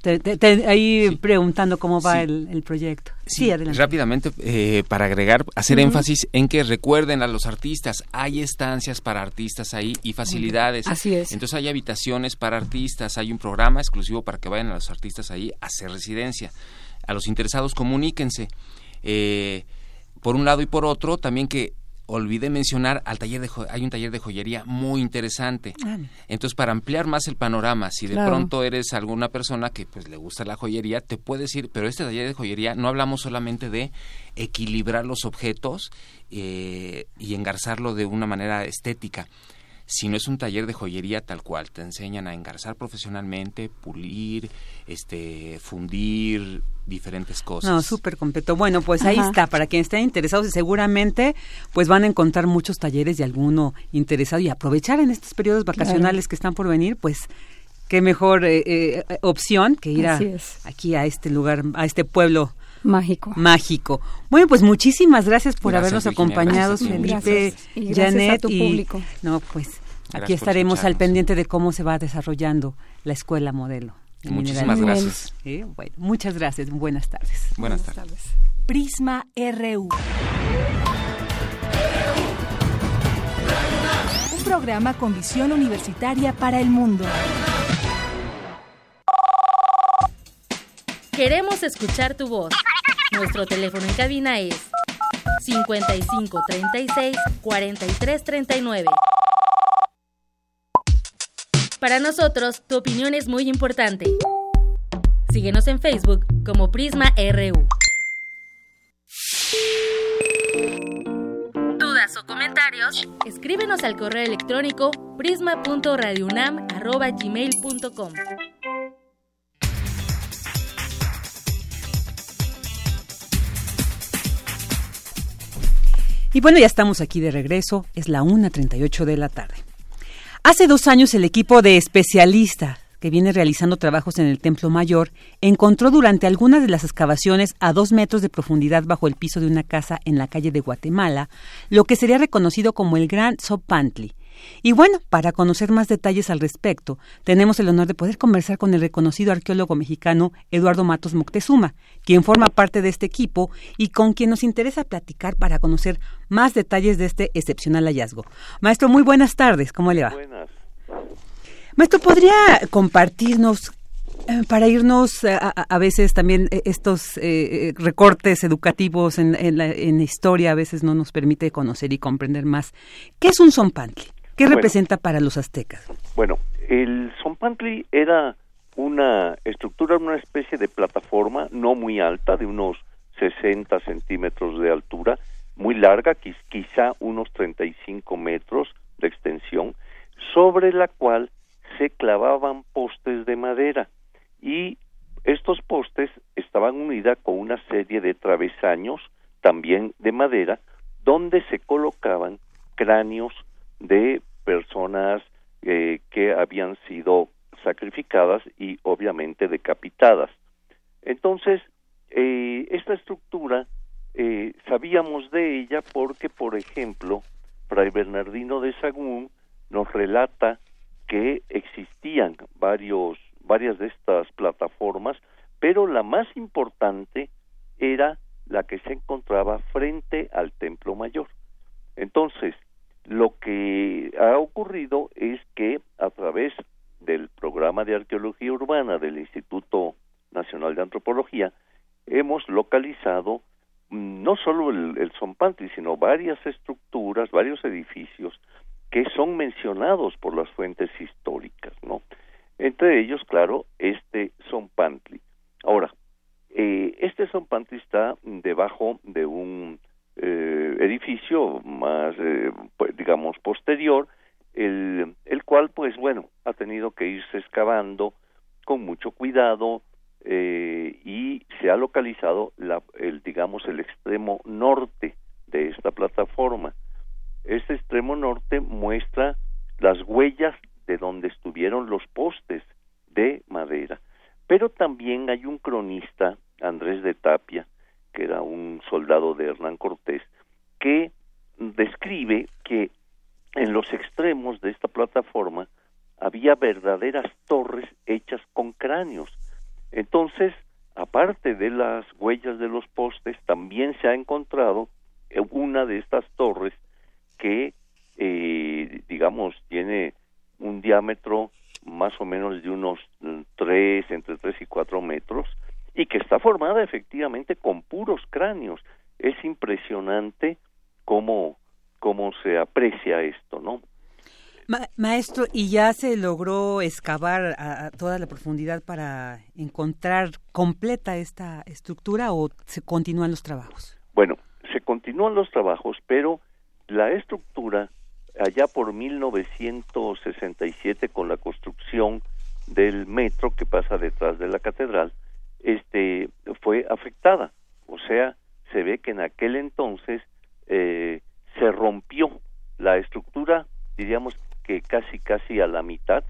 te- te- te- ahí preguntando cómo va Sí. el, el proyecto. Sí, adelante. Rápidamente, eh, para agregar, hacer énfasis en que recuerden a los artistas, hay estancias para artistas ahí y facilidades. Así es. Entonces hay habitaciones para artistas, hay un programa exclusivo para que vayan a los artistas ahí a hacer residencia. A los interesados, comuníquense. Eh, por un lado y por otro, también que olvidé mencionar al taller de hay un taller de joyería muy interesante. Entonces, para ampliar más el panorama, si de Claro. pronto eres alguna persona que pues le gusta la joyería, te puedes ir, pero este taller de joyería no hablamos solamente de equilibrar los objetos eh, y engarzarlo de una manera estética, sino es un taller de joyería tal cual, te enseñan a engarzar profesionalmente, pulir, este, fundir diferentes cosas. No, súper completo. Bueno, pues ahí Ajá. está, para quienes estén interesados y seguramente pues van a encontrar muchos talleres de alguno interesado y aprovechar en estos periodos vacacionales que están por venir, pues qué mejor eh, eh, opción que ir a, aquí a este lugar, a este pueblo mágico. Mágico. Bueno, pues muchísimas gracias por Gracias, habernos Virginia. acompañado. Felipe, Gracias. Y gracias Janet a tu y público. no, pues Gracias aquí estaremos al pendiente de cómo se va desarrollando la escuela modelo. de Muchísimas Mineral. gracias. Bueno, muchas gracias. Buenas tardes. Buenas tardes. Prisma RU. Un programa con visión universitaria para el mundo. Queremos escuchar tu voz. Nuestro teléfono en cabina es 55 36 43 39. Para nosotros, tu opinión es muy importante. Síguenos en Facebook como Prisma RU. ¿Dudas o comentarios? Escríbenos al correo electrónico prisma.radiounam@gmail.com. Y bueno, ya estamos aquí de regreso. Es la 1.38 de la tarde. Hace dos años el equipo de especialistas que viene realizando trabajos en el Templo Mayor encontró durante algunas de las excavaciones a dos metros de profundidad bajo el piso de una casa en la calle de Guatemala lo que sería reconocido como el Gran Sopantli. Y bueno, para conocer más detalles al respecto, tenemos el honor de poder conversar con el reconocido arqueólogo mexicano Eduardo Matos Moctezuma, quien forma parte de este equipo y con quien nos interesa platicar para conocer más detalles de este excepcional hallazgo. Maestro, muy buenas tardes, ¿cómo le va? Buenas. Maestro, ¿podría compartirnos, eh, para irnos a, veces también eh, estos eh, eh, recortes educativos en, en la en la historia a veces no nos permite conocer y comprender más? ¿Qué es un zompantli? ¿Qué Bueno. representa para los aztecas? Bueno, el Zompantli era una estructura, una especie de plataforma no muy alta, de unos 60 centímetros de altura, muy larga, quiz- quizá unos 35 metros de extensión, sobre la cual se clavaban postes de madera y estos postes estaban unidos con una serie de travesaños, también de madera, donde se colocaban cráneos de personas eh, que habían sido sacrificadas y obviamente decapitadas. Entonces, eh, esta estructura eh, sabíamos de ella porque, por ejemplo, Fray Bernardino de Sagún nos relata que existían varios, varias de estas plataformas, pero la más importante era la que se encontraba frente al Templo Mayor. Entonces, lo que ha ocurrido es que a través del programa de arqueología urbana del Instituto Nacional de Antropología hemos localizado no solo el, el sino varias estructuras, varios edificios que son mencionados por las fuentes históricas, ¿no? Entre ellos, claro, este Zompantli. Ahora, eh, este Zompantli está debajo de un eh, edificio más, eh, pues, digamos, posterior, el, el cual, pues bueno, ha tenido que irse excavando con mucho cuidado eh, y se ha localizado, la, el, digamos, el extremo norte de esta plataforma. Este extremo norte muestra las huellas de donde estuvieron los postes de madera. Pero también hay un cronista, Andrés de Tapia, que era un soldado de Hernán Cortés, que describe que en los extremos de esta plataforma había verdaderas torres hechas con cráneos. Entonces, aparte de las huellas de los postes, también se ha encontrado una de estas torres que, eh, digamos, tiene un diámetro más o menos de unos tres, entre tres y cuatro metros, y que está formada efectivamente con puros cráneos. Es impresionante cómo, cómo se aprecia esto, ¿no? Ma- maestro, ¿y ya se logró excavar a, a toda la profundidad para encontrar completa esta estructura o se continúan los trabajos? Bueno, se continúan los trabajos, pero la estructura, allá por 1967, con la construcción del metro que pasa detrás de la catedral, este, fue afectada. O sea, se ve que en aquel entonces eh, se rompió la estructura, diríamos que casi casi a la mitad.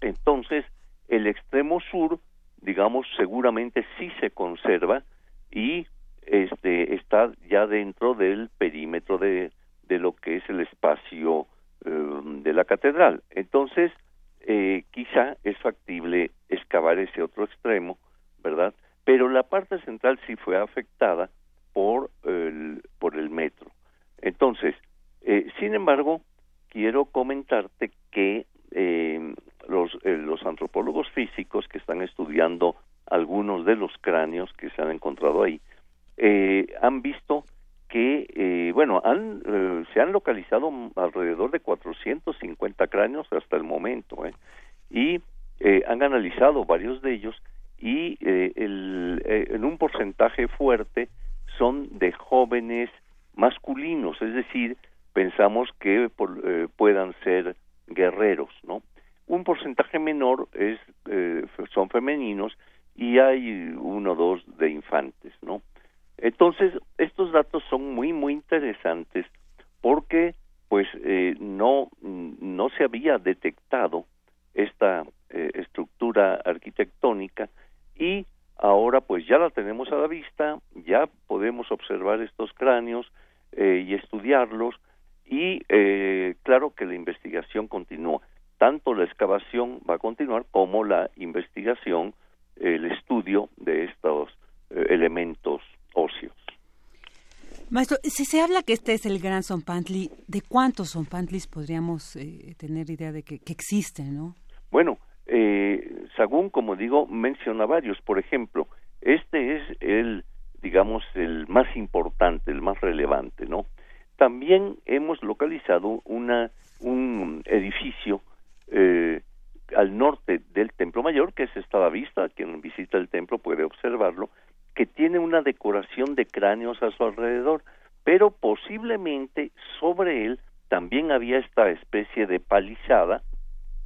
Entonces, el extremo sur, digamos, seguramente sí se conserva, y este está ya dentro del perímetro de, de lo que es el espacio eh, de la catedral. Entonces, eh, quizá es factible excavar ese otro extremo, ¿verdad? Pero la parte central sí fue afectada por el, por el metro. Entonces, eh, sin embargo, quiero comentarte que eh, los, eh, los antropólogos físicos que están estudiando algunos de los cráneos que se han encontrado ahí eh, han visto que, eh, bueno, han, eh, se han localizado alrededor de 450 cráneos hasta el momento, y han analizado varios de ellos y eh, el, eh, en un porcentaje fuerte son de jóvenes masculinos, es decir, pensamos que por- eh, puedan ser guerreros, ¿no? Un porcentaje menor es eh, son femeninos y hay uno o dos de infantes, ¿no? Entonces, estos datos son muy, muy interesantes porque, pues, eh, no, no se había detectado esta eh, estructura arquitectónica y ahora, pues, ya la tenemos a la vista, ya podemos observar estos cráneos eh, y estudiarlos y, eh, claro que la investigación continúa. Tanto la excavación va a continuar como la investigación, el estudio de estos eh, elementos óseos. Maestro, si habla que este es el gran Zompantli, ¿de cuántos Zompantlis podríamos eh, tener idea de que, que existen, no? Bueno, eh, Sagún, como digo, menciona varios. Por ejemplo, este es el, digamos, el más importante, el más relevante, ¿no? También hemos localizado una, un edificio eh, al norte del Templo Mayor, que es esta a la vista, quien visita el templo puede observarlo, que tiene una decoración de cráneos a su alrededor, pero posiblemente sobre él también había esta especie de palizada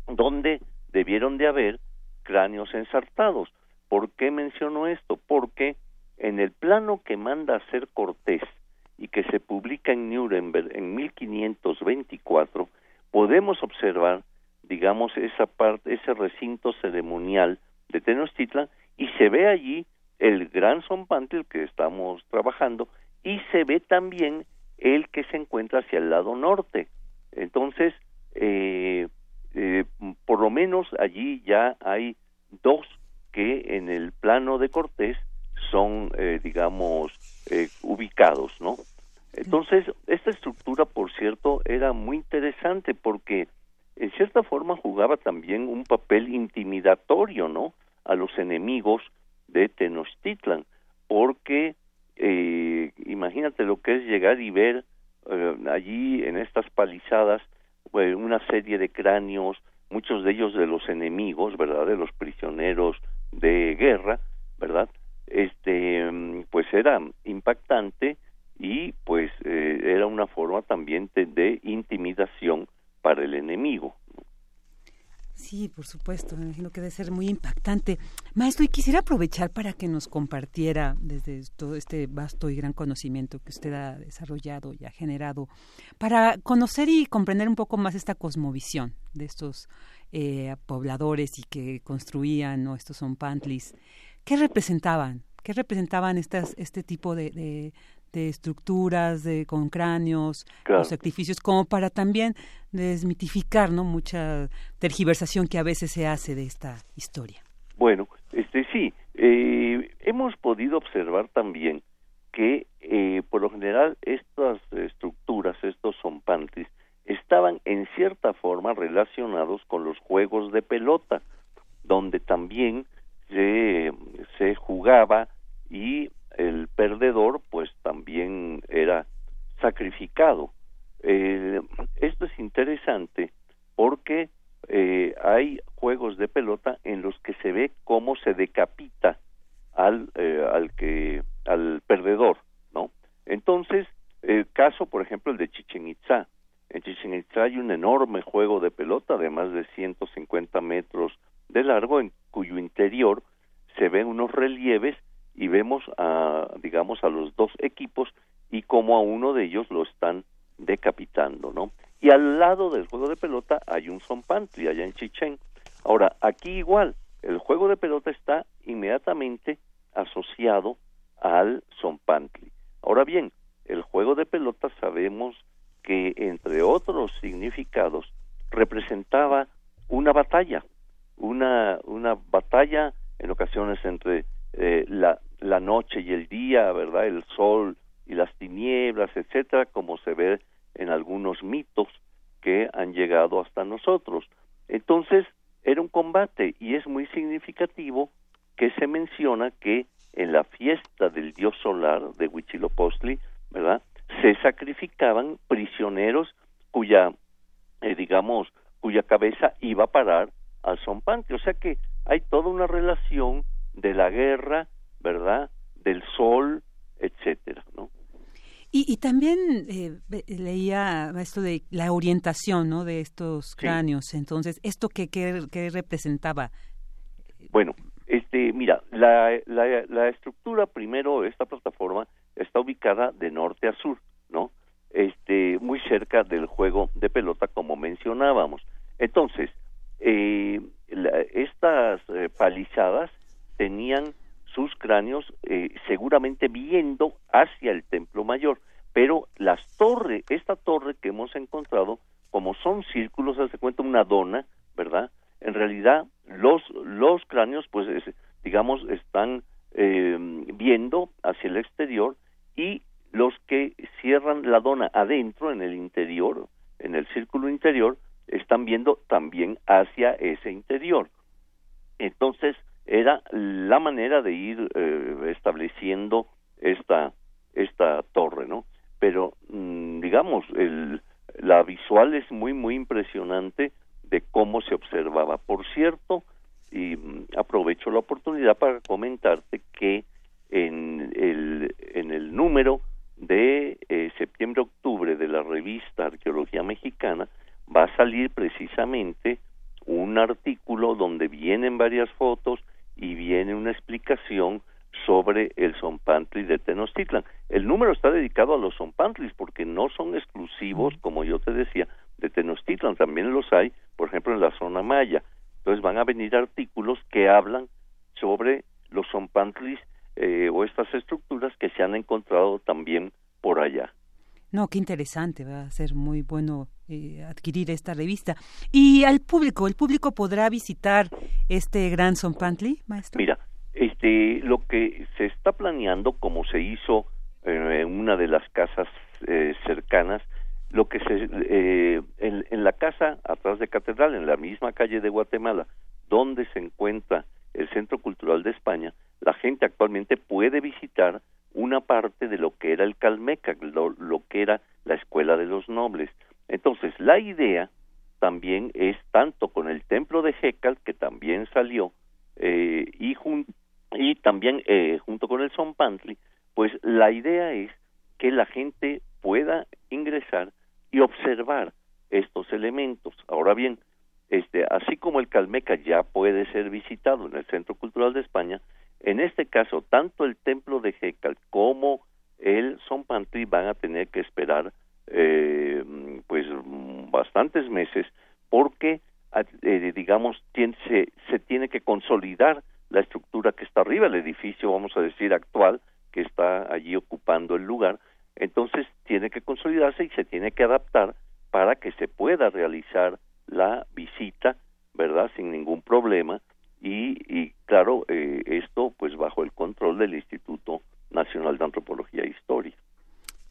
donde debieron de haber cráneos ensartados. ¿Por qué menciono esto? Porque en el plano que manda hacer Cortés y que se publica en Nuremberg en 1524, podemos observar, digamos, esa parte, ese recinto ceremonial de Tenochtitlan y se ve allí el gran Zompantli, el que estamos trabajando, y se ve también el que se encuentra hacia el lado norte. Entonces, eh, eh, por lo menos allí ya hay dos que en el plano de Cortés son, eh, digamos, eh, ubicados, ¿no? Entonces, esta estructura, por cierto, era muy interesante porque en cierta forma jugaba también un papel intimidatorio, ¿no? A los enemigos de Tenochtitlan, porque eh, imagínate lo que es llegar y ver eh, allí en estas palizadas eh, una serie de cráneos, muchos de ellos de los enemigos, ¿verdad? De los prisioneros de guerra, ¿verdad? Este, mm, pues era impactante y pues eh, era una forma también de, de intimidación para el enemigo. Sí, por supuesto, me imagino que debe ser muy impactante. Maestro, y quisiera aprovechar para que nos compartiera desde todo este vasto y gran conocimiento que usted ha desarrollado y ha generado, para conocer y comprender un poco más esta cosmovisión de estos eh, pobladores y que construían ¿no? estos son pantlis. ¿Qué representaban? ¿Qué representaban estas, este tipo de, de, de estructuras de, con cráneos, Claro. los sacrificios, como para también desmitificar ¿no? mucha tergiversación que a veces se hace de esta historia? Bueno, este sí, eh, hemos podido observar también que eh, por lo general estas estructuras, estos zompantis, estaban en cierta forma relacionados con los juegos de pelota, donde también se, se jugaba y el perdedor pues también era sacrificado. Eh, esto es interesante porque eh, hay juegos de pelota en los que se ve cómo se decapita al eh, al que al perdedor, ¿no? Entonces, el caso, por ejemplo, el de Chichen Itza. En Chichen Itza hay un enorme juego de pelota de más de 150 metros de largo, en cuyo interior se ven unos relieves y vemos a, digamos, a los dos equipos y cómo a uno de ellos lo están decapitando, ¿no? Y al lado del juego de pelota hay un zompantli allá en Chichen. Ahora, aquí igual, el juego de pelota está inmediatamente asociado al Zompantli. Ahora bien, el juego de pelota sabemos que entre otros significados representaba una batalla, una, una batalla en ocasiones entre eh, la, la noche y el día, ¿verdad? El sol y las tinieblas, etcétera, como se ve en algunos mitos que han llegado hasta nosotros. Entonces, era un combate y es muy significativo que se menciona que en la fiesta del dios solar de Huitzilopochtli, ¿verdad? Se sacrificaban prisioneros cuya, eh, digamos, cuya cabeza iba a parar al zompante. O sea que hay toda una relación de la guerra, ¿verdad? Del sol, etcétera, ¿no? Y, y también eh, leía esto de la orientación, ¿no? De estos cráneos. Entonces, ¿esto qué, qué, qué representaba? Bueno, este, mira, la, la, la estructura, primero, esta plataforma está ubicada de norte a sur, ¿no? Este, muy cerca del juego de pelota, como mencionábamos. Entonces, eh, la- estas eh, palizadas tenían sus cráneos eh, seguramente viendo hacia el templo mayor, pero las torres, esta torre que hemos encontrado, como son círculos, hace cuenta una dona, ¿verdad? En realidad, los, los cráneos, pues, es- digamos, están eh, viendo hacia el exterior y los que cierran la dona adentro, en el interior, en el círculo interior, están viendo también hacia ese interior. Entonces, era la manera de ir eh, estableciendo esta, esta torre, ¿no? Pero, mm, digamos, el, la visual es muy, muy impresionante de cómo se observaba. Por cierto, y mm, aprovecho la oportunidad para comentarte que en el, en el número de eh, septiembre-octubre de la revista Arqueología Mexicana va a salir precisamente un artículo donde vienen varias fotos y viene una explicación sobre el Zompantli de Tenochtitlan. El número está dedicado a los Zompantlis porque no son exclusivos, como yo te decía, de Tenochtitlan, también los hay, por ejemplo, en la zona maya. Entonces van a venir artículos que hablan sobre los Zompantlis eh, o estas estructuras que se han encontrado también por allá. No, qué interesante, va a ser muy bueno eh, adquirir esta revista. Y al público, ¿el público podrá visitar este gran Zompantli, maestro? Mira, este, lo que se está planeando, como se hizo eh, en una de las casas eh, cercanas, lo que se eh, en, en la casa atrás de Catedral, en la misma calle de Guatemala, donde se encuentra el Centro Cultural de España, la gente actualmente puede visitar una parte de lo que era el Calmeca, lo, lo que era la Escuela de los Nobles. Entonces, la idea también es tanto con el templo de Hecal, que también salió, eh, y, jun- y también eh, junto con el Zompantli, pues la idea es que la gente pueda ingresar y observar estos elementos. Ahora bien, este, así como el Calmeca ya puede ser visitado en el Centro Cultural de España, en este caso, tanto el templo de Hecal como el Zompantli van a tener que esperar eh, pues bastantes meses porque eh, digamos tien- se, se tiene que consolidar la estructura que está arriba el edificio vamos a decir actual que está allí ocupando el lugar. Entonces tiene que consolidarse y se tiene que adaptar para que se pueda realizar la visita verdad sin ningún problema y, y claro eh, esto pues bajo el control del Instituto Nacional de Antropología e Historia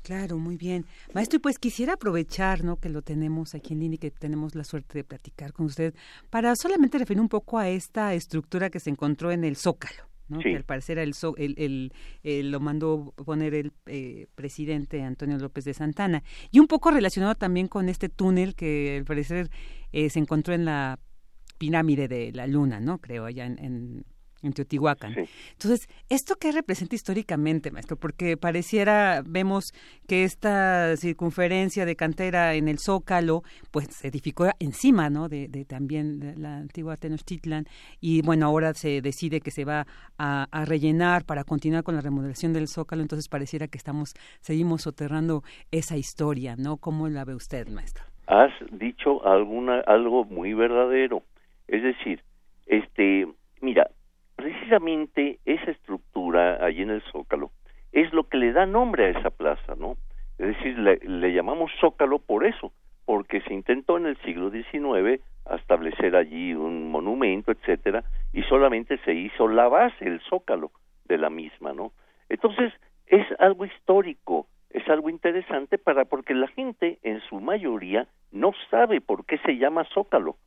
Claro, muy bien. Maestro, y pues quisiera aprovechar, ¿no? Que lo tenemos aquí en línea y que tenemos la suerte de platicar con usted para solamente referir un poco a esta estructura que se encontró en el Zócalo. ¿no? Sí. que al parecer el, el, el- el- lo mandó poner el eh, presidente Antonio López de Santana. Y un poco relacionado también con este túnel que al parecer eh, se encontró en la pirámide de la luna, ¿no? Creo, allá en, en, en Teotihuacán. Entonces, ¿esto qué representa históricamente, maestro? Porque pareciera, vemos que esta circunferencia de cantera en el Zócalo, pues se edificó encima, ¿no? De, de también de la antigua Tenochtitlan y bueno, ahora se decide que se va a, a rellenar para continuar con la remodelación del Zócalo, entonces pareciera que estamos, seguimos soterrando esa historia, ¿no? ¿Cómo la ve usted, maestro? has dicho alguna algo muy verdadero es decir este mira precisamente esa estructura allí en el zócalo le da nombre a esa plaza, ¿no? Es decir, le, le llamamos Zócalo por eso, porque se intentó en el siglo XIX establecer allí un monumento, etcétera, y solamente se hizo la base, el zócalo de la misma, ¿no? Entonces, es algo histórico, es algo interesante para porque la gente en su mayoría no sabe por qué se llama Zócalo,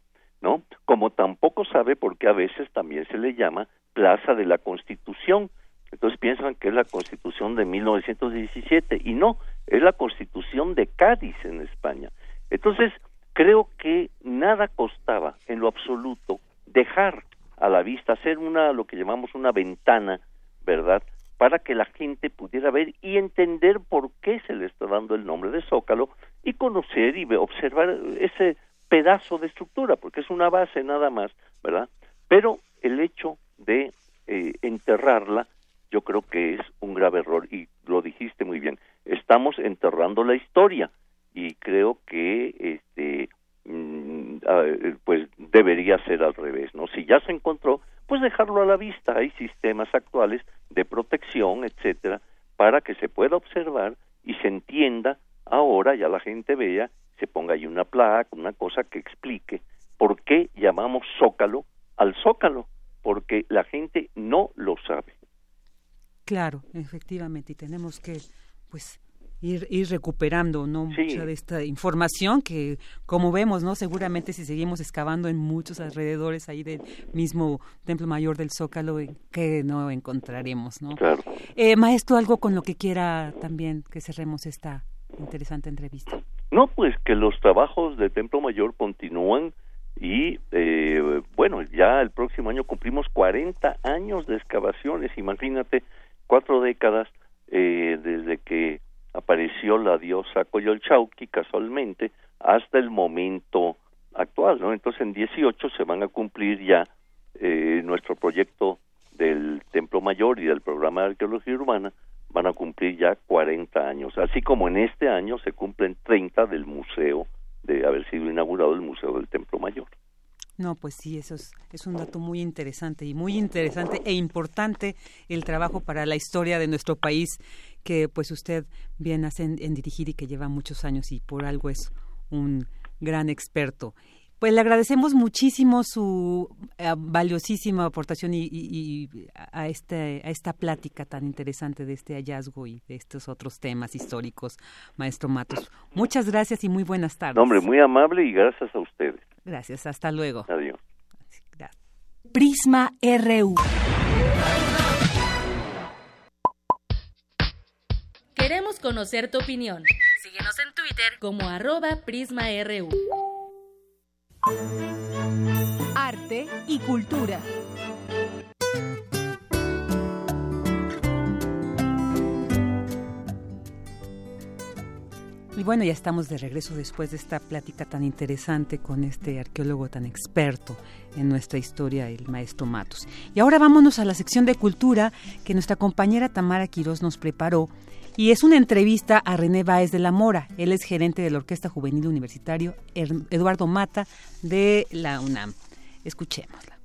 ¿no? Como tampoco sabe por qué a veces también se le llama Plaza de la Constitución. Entonces piensan que es la Constitución de 1917 y no, es la Constitución de Cádiz en España. Entonces, creo que nada costaba en lo absoluto dejar a la vista, hacer una lo que llamamos una ventana, ¿verdad? para que la gente pudiera ver y entender por qué se le está dando el nombre de Zócalo y conocer y observar ese pedazo de estructura, porque es una base nada más, ¿verdad? Pero el hecho de eh, enterrarla, yo creo que es un grave error y lo dijiste muy bien. Estamos enterrando la historia y creo que este mm, pues debería ser al revés, ¿no? Si ya se encontró, pues dejarlo a la vista. Hay sistemas actuales de protección, etcétera, para que se pueda observar y se entienda ahora, ya la gente vea, se ponga ahí una placa, una cosa que explique por qué llamamos zócalo al zócalo, porque la gente no lo sabe. Claro, efectivamente, y tenemos que, pues, ir, ir recuperando no mucha de esta información que como vemos no seguramente si seguimos excavando en muchos alrededores ahí del mismo templo mayor del zócalo eh, que no encontraremos no claro. eh, maestro algo con lo que quiera también que cerremos esta interesante entrevista no pues que los trabajos del templo mayor continúan y eh, bueno ya el próximo año cumplimos 40 años de excavaciones imagínate cuatro décadas eh, desde que apareció la diosa Coyolxauhqui casualmente hasta el momento actual, ¿no? Entonces en 18 se van a cumplir ya eh, nuestro proyecto del Templo Mayor y del programa de arqueología urbana van a cumplir ya 40 años, así como en este año se cumplen 30 del museo de haber sido inaugurado el Museo del Templo Mayor. No, pues sí, eso es, es, un dato muy interesante y muy interesante e importante el trabajo para la historia de nuestro país que pues usted bien hace en, dirigir y que lleva muchos años y por algo es un gran experto. Pues le agradecemos muchísimo su eh, valiosísima aportación y, a, este, a esta plática tan interesante de este hallazgo y de estos otros temas históricos, maestro Matos. Muchas gracias y muy buenas tardes. hombre, muy amable y gracias a ustedes. Gracias, hasta luego. Adiós. Prisma RU. Queremos conocer tu opinión. Síguenos en Twitter como arroba PrismaRU. Arte y cultura. Y bueno, ya estamos de regreso después de esta plática tan interesante con este arqueólogo tan experto en nuestra historia, el maestro Matos. Y ahora vámonos a la sección de cultura que nuestra compañera Tamara Quirós nos preparó y es una entrevista a René Báez de la Mora. Él es gerente de la Orquesta Juvenil Universitario Eduardo Mata de la UNAM. Escuchémosla.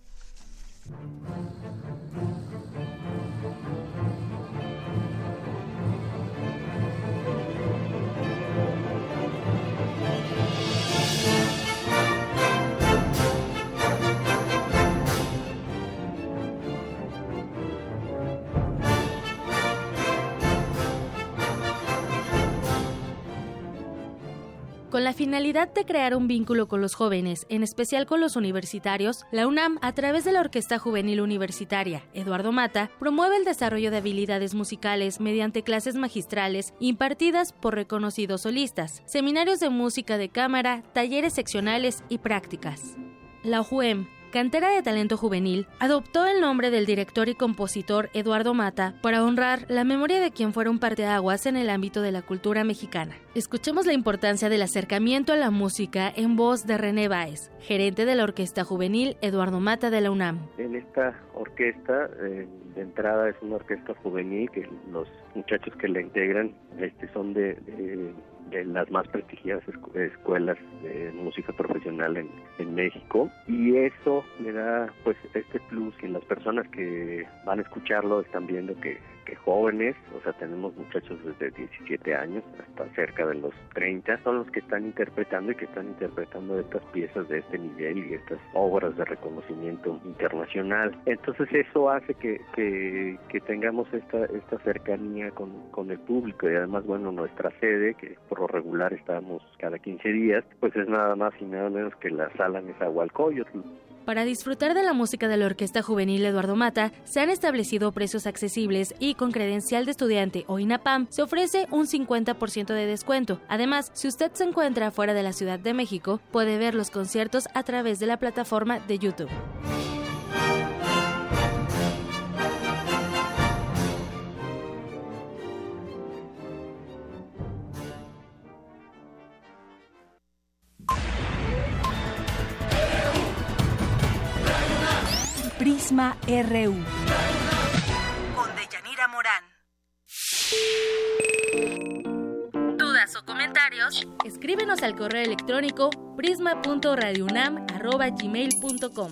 Con la finalidad de crear un vínculo con los jóvenes, en especial con los universitarios, la UNAM, a través de la Orquesta Juvenil Universitaria Eduardo Mata, promueve el desarrollo de habilidades musicales mediante clases magistrales impartidas por reconocidos solistas, seminarios de música de cámara, talleres seccionales y prácticas. La UJUEM cantera de talento juvenil, adoptó el nombre del director y compositor Eduardo Mata para honrar la memoria de quien fuera un parteaguas en el ámbito de la cultura mexicana. Escuchemos la importancia del acercamiento a la música en voz de René Báez, gerente de la Orquesta Juvenil Eduardo Mata de la UNAM. En esta orquesta, eh, de entrada es una orquesta juvenil que los muchachos que la integran este, son de de las más prestigiadas escuelas de música profesional en, en México y eso le da pues este plus que las personas que van a escucharlo están viendo que jóvenes, o sea, tenemos muchachos desde 17 años hasta cerca de los 30, son los que están interpretando y que están interpretando estas piezas de este nivel y estas obras de reconocimiento internacional. Entonces eso hace que, que, tengamos esta, esta cercanía con, con el público y además, bueno, nuestra sede, que por lo regular estamos cada 15 días, pues es nada más y nada menos que la sala Nezahualcóyotl. Para disfrutar de la música de la Orquesta Juvenil Eduardo Mata, se han establecido precios accesibles y con credencial de estudiante o INAPAM se ofrece un 50% de descuento. Además, si usted se encuentra fuera de la Ciudad de México, puede ver los conciertos a través de la plataforma de YouTube. Prisma RU. Con Deyanira Morán. ¿Dudas o comentarios? Escríbenos al correo electrónico prisma.radiounam@gmail.com.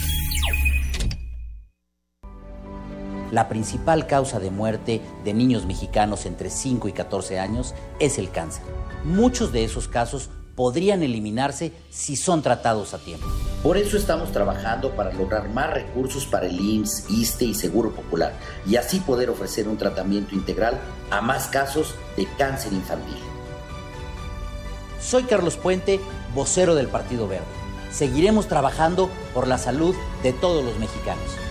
La principal causa de muerte de niños mexicanos entre 5 y 14 años es el cáncer. Muchos de esos casos podrían eliminarse si son tratados a tiempo. Por eso estamos trabajando para lograr más recursos para el IMSS, ISTE y Seguro Popular y así poder ofrecer un tratamiento integral a más casos de cáncer infantil. Soy Carlos Puente, vocero del Partido Verde. Seguiremos trabajando por la salud de todos los mexicanos.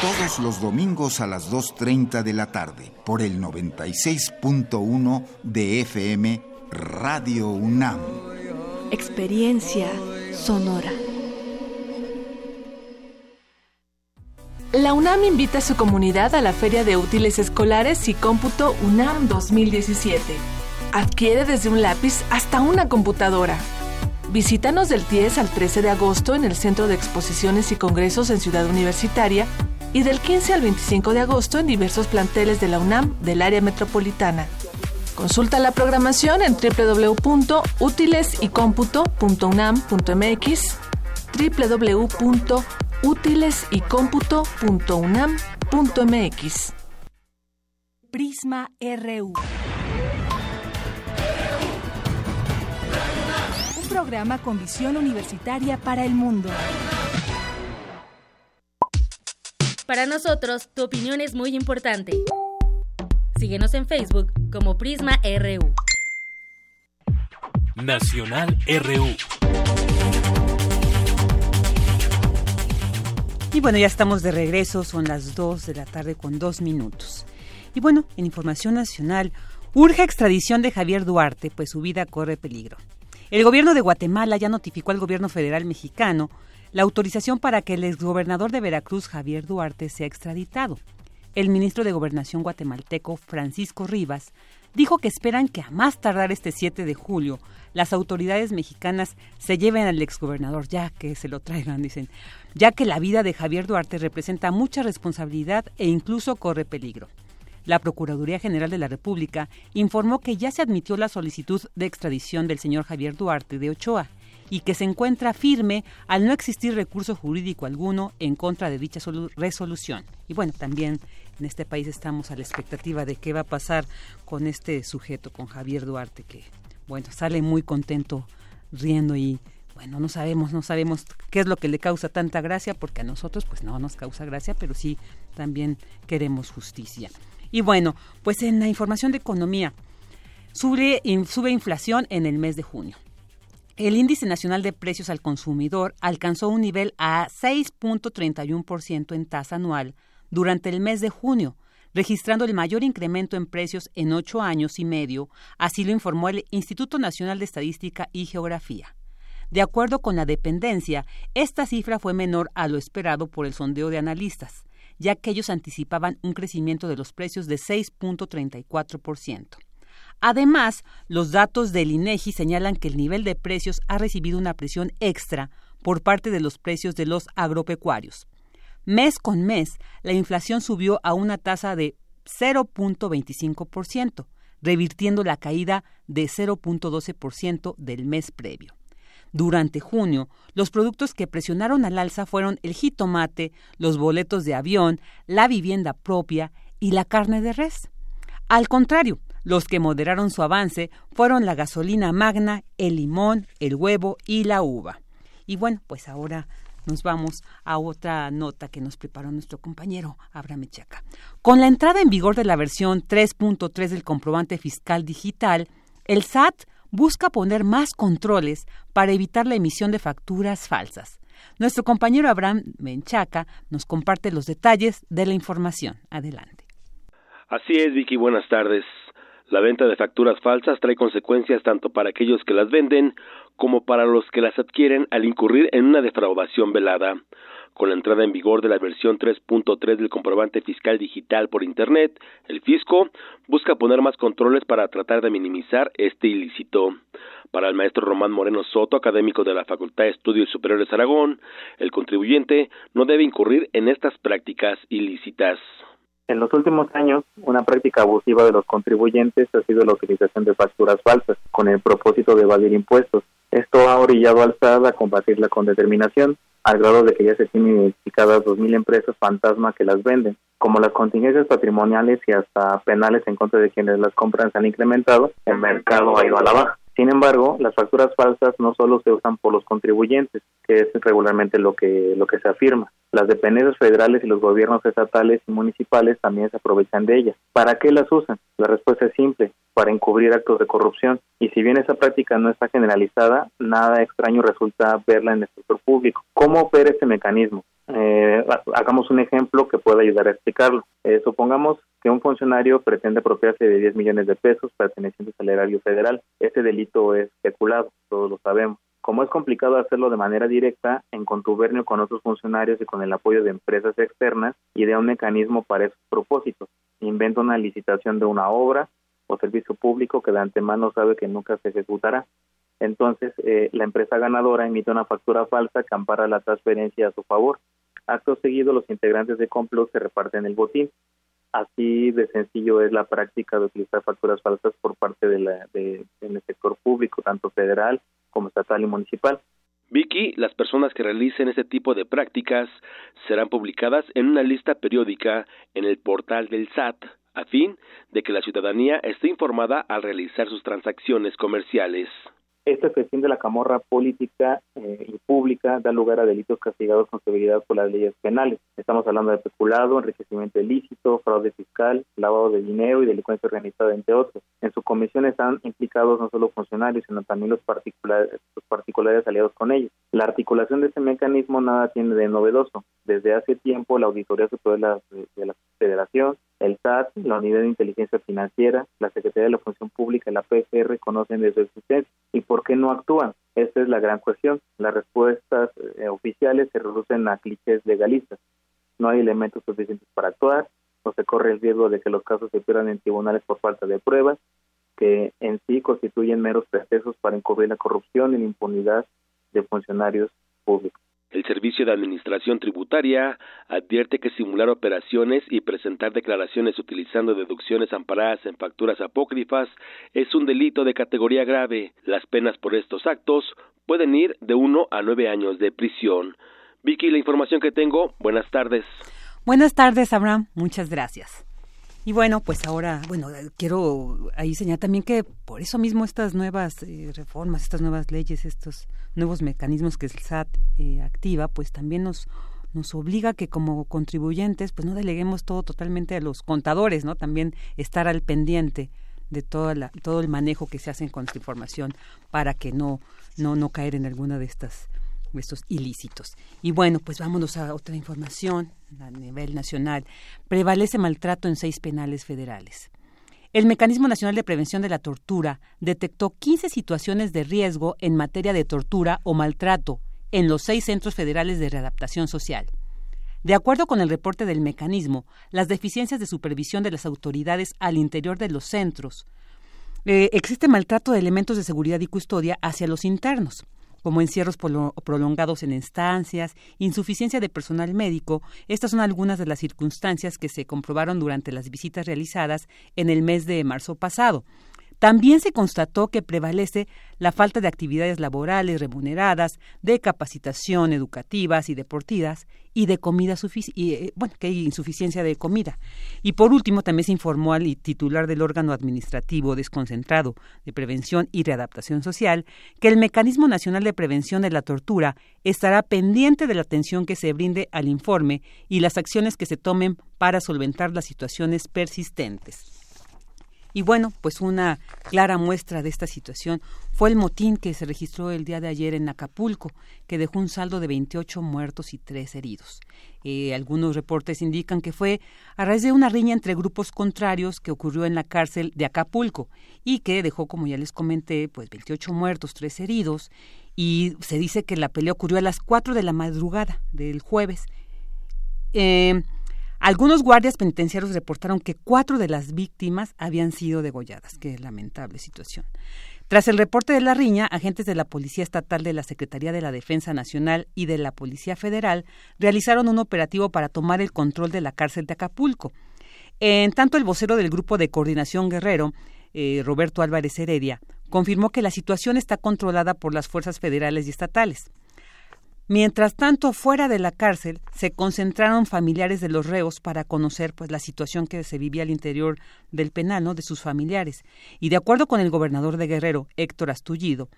Todos los domingos a las 2.30 de la tarde por el 96.1 de FM Radio UNAM. Experiencia sonora. La UNAM invita a su comunidad a la Feria de Útiles Escolares y Cómputo UNAM 2017. Adquiere desde un lápiz hasta una computadora. Visítanos del 10 al 13 de agosto en el Centro de Exposiciones y Congresos en Ciudad Universitaria y del 15 al 25 de agosto en diversos planteles de la UNAM del área metropolitana. Consulta la programación en www.utilesycomputo.unam.mx www.utilesycomputo.unam.mx. Prisma RU. Un programa con visión universitaria para el mundo. Para nosotros, tu opinión es muy importante. Síguenos en Facebook como Prisma RU. Nacional RU. Y bueno, ya estamos de regreso, son las 2 de la tarde con dos minutos. Y bueno, en información nacional, urge extradición de Javier Duarte, pues su vida corre peligro. El gobierno de Guatemala ya notificó al gobierno federal mexicano la autorización para que el exgobernador de Veracruz, Javier Duarte, sea extraditado. El ministro de Gobernación guatemalteco, Francisco Rivas, dijo que esperan que a más tardar este 7 de julio las autoridades mexicanas se lleven al exgobernador, ya que se lo traigan, dicen, ya que la vida de Javier Duarte representa mucha responsabilidad e incluso corre peligro. La Procuraduría General de la República informó que ya se admitió la solicitud de extradición del señor Javier Duarte de Ochoa y que se encuentra firme al no existir recurso jurídico alguno en contra de dicha resolución. Y bueno, también en este país estamos a la expectativa de qué va a pasar con este sujeto, con Javier Duarte, que bueno, sale muy contento riendo y bueno, no sabemos, no sabemos qué es lo que le causa tanta gracia, porque a nosotros pues no nos causa gracia, pero sí también queremos justicia. Y bueno, pues en la información de economía, sube, sube inflación en el mes de junio. El índice nacional de precios al consumidor alcanzó un nivel a 6.31% en tasa anual durante el mes de junio, registrando el mayor incremento en precios en ocho años y medio, así lo informó el Instituto Nacional de Estadística y Geografía. De acuerdo con la dependencia, esta cifra fue menor a lo esperado por el sondeo de analistas, ya que ellos anticipaban un crecimiento de los precios de 6.34%. Además, los datos del INEGI señalan que el nivel de precios ha recibido una presión extra por parte de los precios de los agropecuarios. Mes con mes, la inflación subió a una tasa de 0.25%, revirtiendo la caída de 0.12% del mes previo. Durante junio, los productos que presionaron al alza fueron el jitomate, los boletos de avión, la vivienda propia y la carne de res. Al contrario, los que moderaron su avance fueron la gasolina magna, el limón, el huevo y la uva. Y bueno, pues ahora nos vamos a otra nota que nos preparó nuestro compañero Abraham Echaca. Con la entrada en vigor de la versión 3.3 del comprobante fiscal digital, el SAT busca poner más controles para evitar la emisión de facturas falsas. Nuestro compañero Abraham Menchaca nos comparte los detalles de la información. Adelante. Así es, Vicky, buenas tardes. La venta de facturas falsas trae consecuencias tanto para aquellos que las venden como para los que las adquieren al incurrir en una defraudación velada. Con la entrada en vigor de la versión 3.3 del comprobante fiscal digital por Internet, el fisco busca poner más controles para tratar de minimizar este ilícito. Para el maestro Román Moreno Soto, académico de la Facultad de Estudios Superiores Aragón, el contribuyente no debe incurrir en estas prácticas ilícitas. En los últimos años, una práctica abusiva de los contribuyentes ha sido la utilización de facturas falsas con el propósito de evadir impuestos. Esto ha orillado al SAT a combatirla con determinación, al grado de que ya se tienen identificadas 2.000 empresas fantasma que las venden. Como las contingencias patrimoniales y hasta penales en contra de quienes las compran se han incrementado, el mercado ha ido a la baja. Sin embargo, las facturas falsas no solo se usan por los contribuyentes, que es regularmente lo que lo que se afirma. Las dependencias federales y los gobiernos estatales y municipales también se aprovechan de ellas. ¿Para qué las usan? La respuesta es simple, para encubrir actos de corrupción. Y si bien esa práctica no está generalizada, nada extraño resulta verla en el sector público. ¿Cómo opera este mecanismo? Eh, hagamos un ejemplo que pueda ayudar a explicarlo. Eh, supongamos que un funcionario pretende apropiarse de 10 millones de pesos pertenecientes al erario federal. Este delito es especulado, todos lo sabemos. Como es complicado hacerlo de manera directa, en contubernio con otros funcionarios y con el apoyo de empresas externas, idea un mecanismo para esos propósitos. Inventa una licitación de una obra o servicio público que de antemano sabe que nunca se ejecutará. Entonces, eh, la empresa ganadora emite una factura falsa que ampara la transferencia a su favor. Acto seguido, los integrantes de complot se reparten el botín. Así de sencillo es la práctica de utilizar facturas falsas por parte de la, de, del sector público, tanto federal como estatal y municipal. Vicky, las personas que realicen este tipo de prácticas serán publicadas en una lista periódica en el portal del SAT, a fin de que la ciudadanía esté informada al realizar sus transacciones comerciales. Esta expresión de la camorra política eh, y pública da lugar a delitos castigados con severidad por las leyes penales. Estamos hablando de peculado, enriquecimiento ilícito, fraude fiscal, lavado de dinero y delincuencia organizada, entre otros. En su comisión están implicados no solo funcionarios, sino también los particulares, los particulares aliados con ellos. La articulación de este mecanismo nada tiene de novedoso. Desde hace tiempo, la Auditoría Superior de la Federación el SAT, la Unidad de Inteligencia Financiera, la Secretaría de la Función Pública y la PFR conocen de su existencia. ¿Y por qué no actúan? Esta es la gran cuestión. Las respuestas eh, oficiales se reducen a clichés legalistas. No hay elementos suficientes para actuar, o se corre el riesgo de que los casos se pierdan en tribunales por falta de pruebas, que en sí constituyen meros pretextos para encubrir la corrupción y la impunidad de funcionarios públicos. El Servicio de Administración Tributaria advierte que simular operaciones y presentar declaraciones utilizando deducciones amparadas en facturas apócrifas es un delito de categoría grave. Las penas por estos actos pueden ir de uno a nueve años de prisión. Vicky, la información que tengo. Buenas tardes. Buenas tardes, Abraham. Muchas gracias. Y bueno, pues ahora, bueno, quiero ahí señalar también que por eso mismo estas nuevas eh, reformas, estas nuevas leyes, estos nuevos mecanismos que el SAT eh, activa, pues también nos nos obliga que como contribuyentes pues no deleguemos todo totalmente a los contadores, ¿no? También estar al pendiente de toda la, todo el manejo que se hace con esta información para que no no no caer en alguna de estas estos ilícitos. Y bueno, pues vámonos a otra información a nivel nacional. Prevalece maltrato en seis penales federales. El Mecanismo Nacional de Prevención de la Tortura detectó 15 situaciones de riesgo en materia de tortura o maltrato en los seis centros federales de readaptación social. De acuerdo con el reporte del mecanismo, las deficiencias de supervisión de las autoridades al interior de los centros, eh, existe maltrato de elementos de seguridad y custodia hacia los internos como encierros prolongados en estancias, insuficiencia de personal médico. Estas son algunas de las circunstancias que se comprobaron durante las visitas realizadas en el mes de marzo pasado. También se constató que prevalece la falta de actividades laborales remuneradas, de capacitación educativas y deportivas y de comida y, eh, bueno, que hay insuficiencia de comida. Y por último, también se informó al titular del órgano administrativo desconcentrado de prevención y readaptación social que el Mecanismo Nacional de Prevención de la Tortura estará pendiente de la atención que se brinde al informe y las acciones que se tomen para solventar las situaciones persistentes. Y bueno, pues una clara muestra de esta situación fue el motín que se registró el día de ayer en Acapulco, que dejó un saldo de 28 muertos y 3 heridos. Eh, algunos reportes indican que fue a raíz de una riña entre grupos contrarios que ocurrió en la cárcel de Acapulco y que dejó, como ya les comenté, pues 28 muertos, 3 heridos. Y se dice que la pelea ocurrió a las 4 de la madrugada del jueves. Eh, algunos guardias penitenciarios reportaron que cuatro de las víctimas habían sido degolladas. Qué lamentable situación. Tras el reporte de la riña, agentes de la Policía Estatal de la Secretaría de la Defensa Nacional y de la Policía Federal realizaron un operativo para tomar el control de la cárcel de Acapulco. En tanto, el vocero del Grupo de Coordinación Guerrero, eh, Roberto Álvarez Heredia, confirmó que la situación está controlada por las fuerzas federales y estatales. Mientras tanto, fuera de la cárcel, se concentraron familiares de los reos para conocer pues la situación que se vivía al interior del penal, ¿no? de sus familiares. Y de acuerdo con el gobernador de Guerrero, Héctor Astudillo,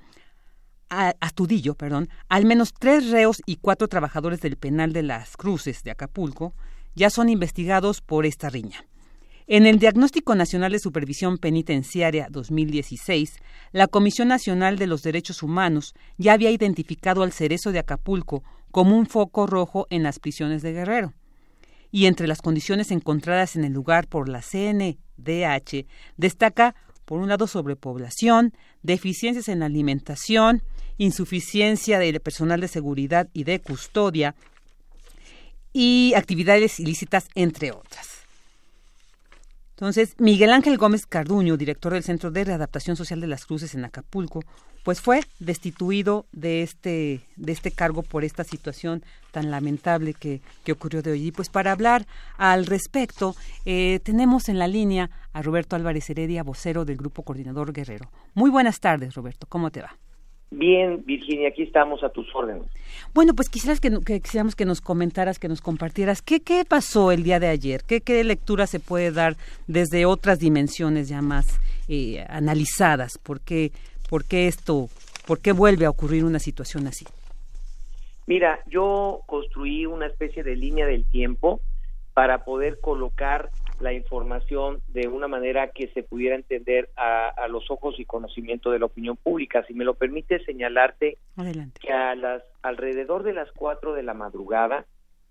Astudillo, perdón, al menos tres reos y cuatro trabajadores del penal de las Cruces de Acapulco ya son investigados por esta riña. En el Diagnóstico Nacional de Supervisión Penitenciaria 2016, la Comisión Nacional de los Derechos Humanos ya había identificado al cerezo de Acapulco como un foco rojo en las prisiones de Guerrero. Y entre las condiciones encontradas en el lugar por la CNDH destaca, por un lado, sobrepoblación, deficiencias en alimentación, insuficiencia de personal de seguridad y de custodia y actividades ilícitas, entre otras. Entonces, Miguel Ángel Gómez Carduño, director del Centro de Readaptación Social de las Cruces en Acapulco, pues fue destituido de este, de este cargo por esta situación tan lamentable que, que ocurrió de hoy. Y pues para hablar al respecto, eh, tenemos en la línea a Roberto Álvarez Heredia, vocero del Grupo Coordinador Guerrero. Muy buenas tardes, Roberto, ¿cómo te va? Bien, Virginia, aquí estamos a tus órdenes. Bueno, pues quisieras que, quisiéramos que nos comentaras, que nos compartieras qué, qué pasó el día de ayer, qué, qué lectura se puede dar desde otras dimensiones ya más eh, analizadas, ¿Por qué, por qué esto, por qué vuelve a ocurrir una situación así. Mira, yo construí una especie de línea del tiempo para poder colocar la información de una manera que se pudiera entender a, los ojos y conocimiento de la opinión pública. Si me lo permite señalarte que a las alrededor de las cuatro de la madrugada,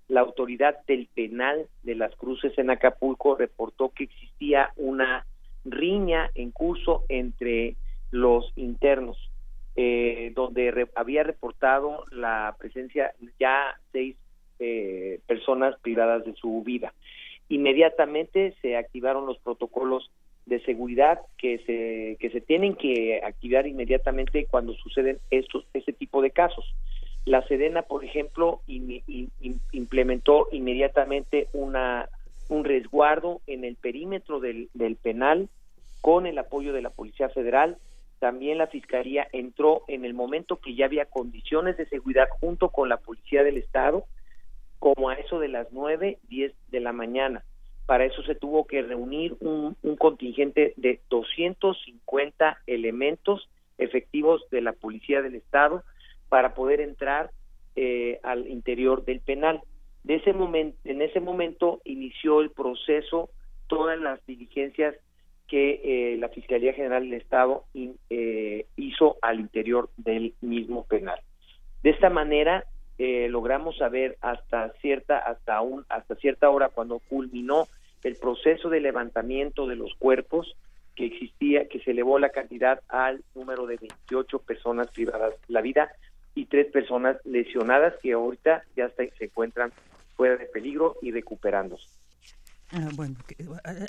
la autoridad del penal de las cruces en Acapulco reportó que existía una riña en curso entre los internos, eh, donde había reportado la presencia ya seis eh, personas privadas de su vida inmediatamente se activaron los protocolos de seguridad que se que se tienen que activar inmediatamente cuando suceden estos ese tipo de casos. La Sedena, por ejemplo, implementó inmediatamente una un resguardo en el perímetro del, del penal con el apoyo de la Policía Federal. También la Fiscalía entró en el momento que ya había condiciones de seguridad junto con la Policía del Estado como a eso de las nueve, diez de la mañana. Para eso se tuvo que reunir un, contingente de 250 elementos efectivos de la Policía del Estado para poder entrar eh, al interior del penal. De ese momento, en ese momento inició el proceso, todas las diligencias que eh, la Fiscalía General del Estado eh, hizo al interior del mismo penal. De esta manera eh, logramos saber hasta cierta hasta un hasta cierta hora cuando culminó el proceso de levantamiento de los cuerpos que existía que se elevó la cantidad al número de 28 personas privadas de la vida y tres personas lesionadas que ahorita ya se encuentran fuera de peligro y recuperándose. Ah, bueno,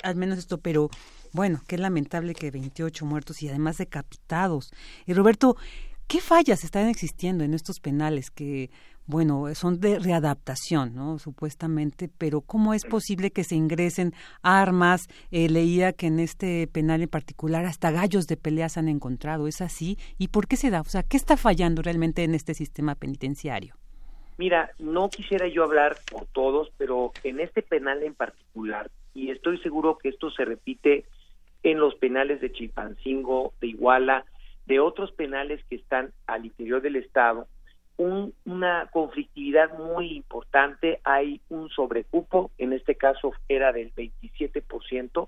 al menos esto, pero bueno, qué lamentable que 28 muertos y además decapitados. Y Roberto, ¿qué fallas están existiendo en estos penales que bueno, son de readaptación, ¿no? Supuestamente, pero ¿cómo es posible que se ingresen armas? Eh, leía que en este penal en particular hasta gallos de peleas han encontrado, ¿es así? ¿Y por qué se da? O sea, ¿qué está fallando realmente en este sistema penitenciario? Mira, no quisiera yo hablar por todos, pero en este penal en particular, y estoy seguro que esto se repite en los penales de Chilpancingo, de Iguala, de otros penales que están al interior del Estado, una conflictividad muy importante, hay un sobrecupo, en este caso era del 27%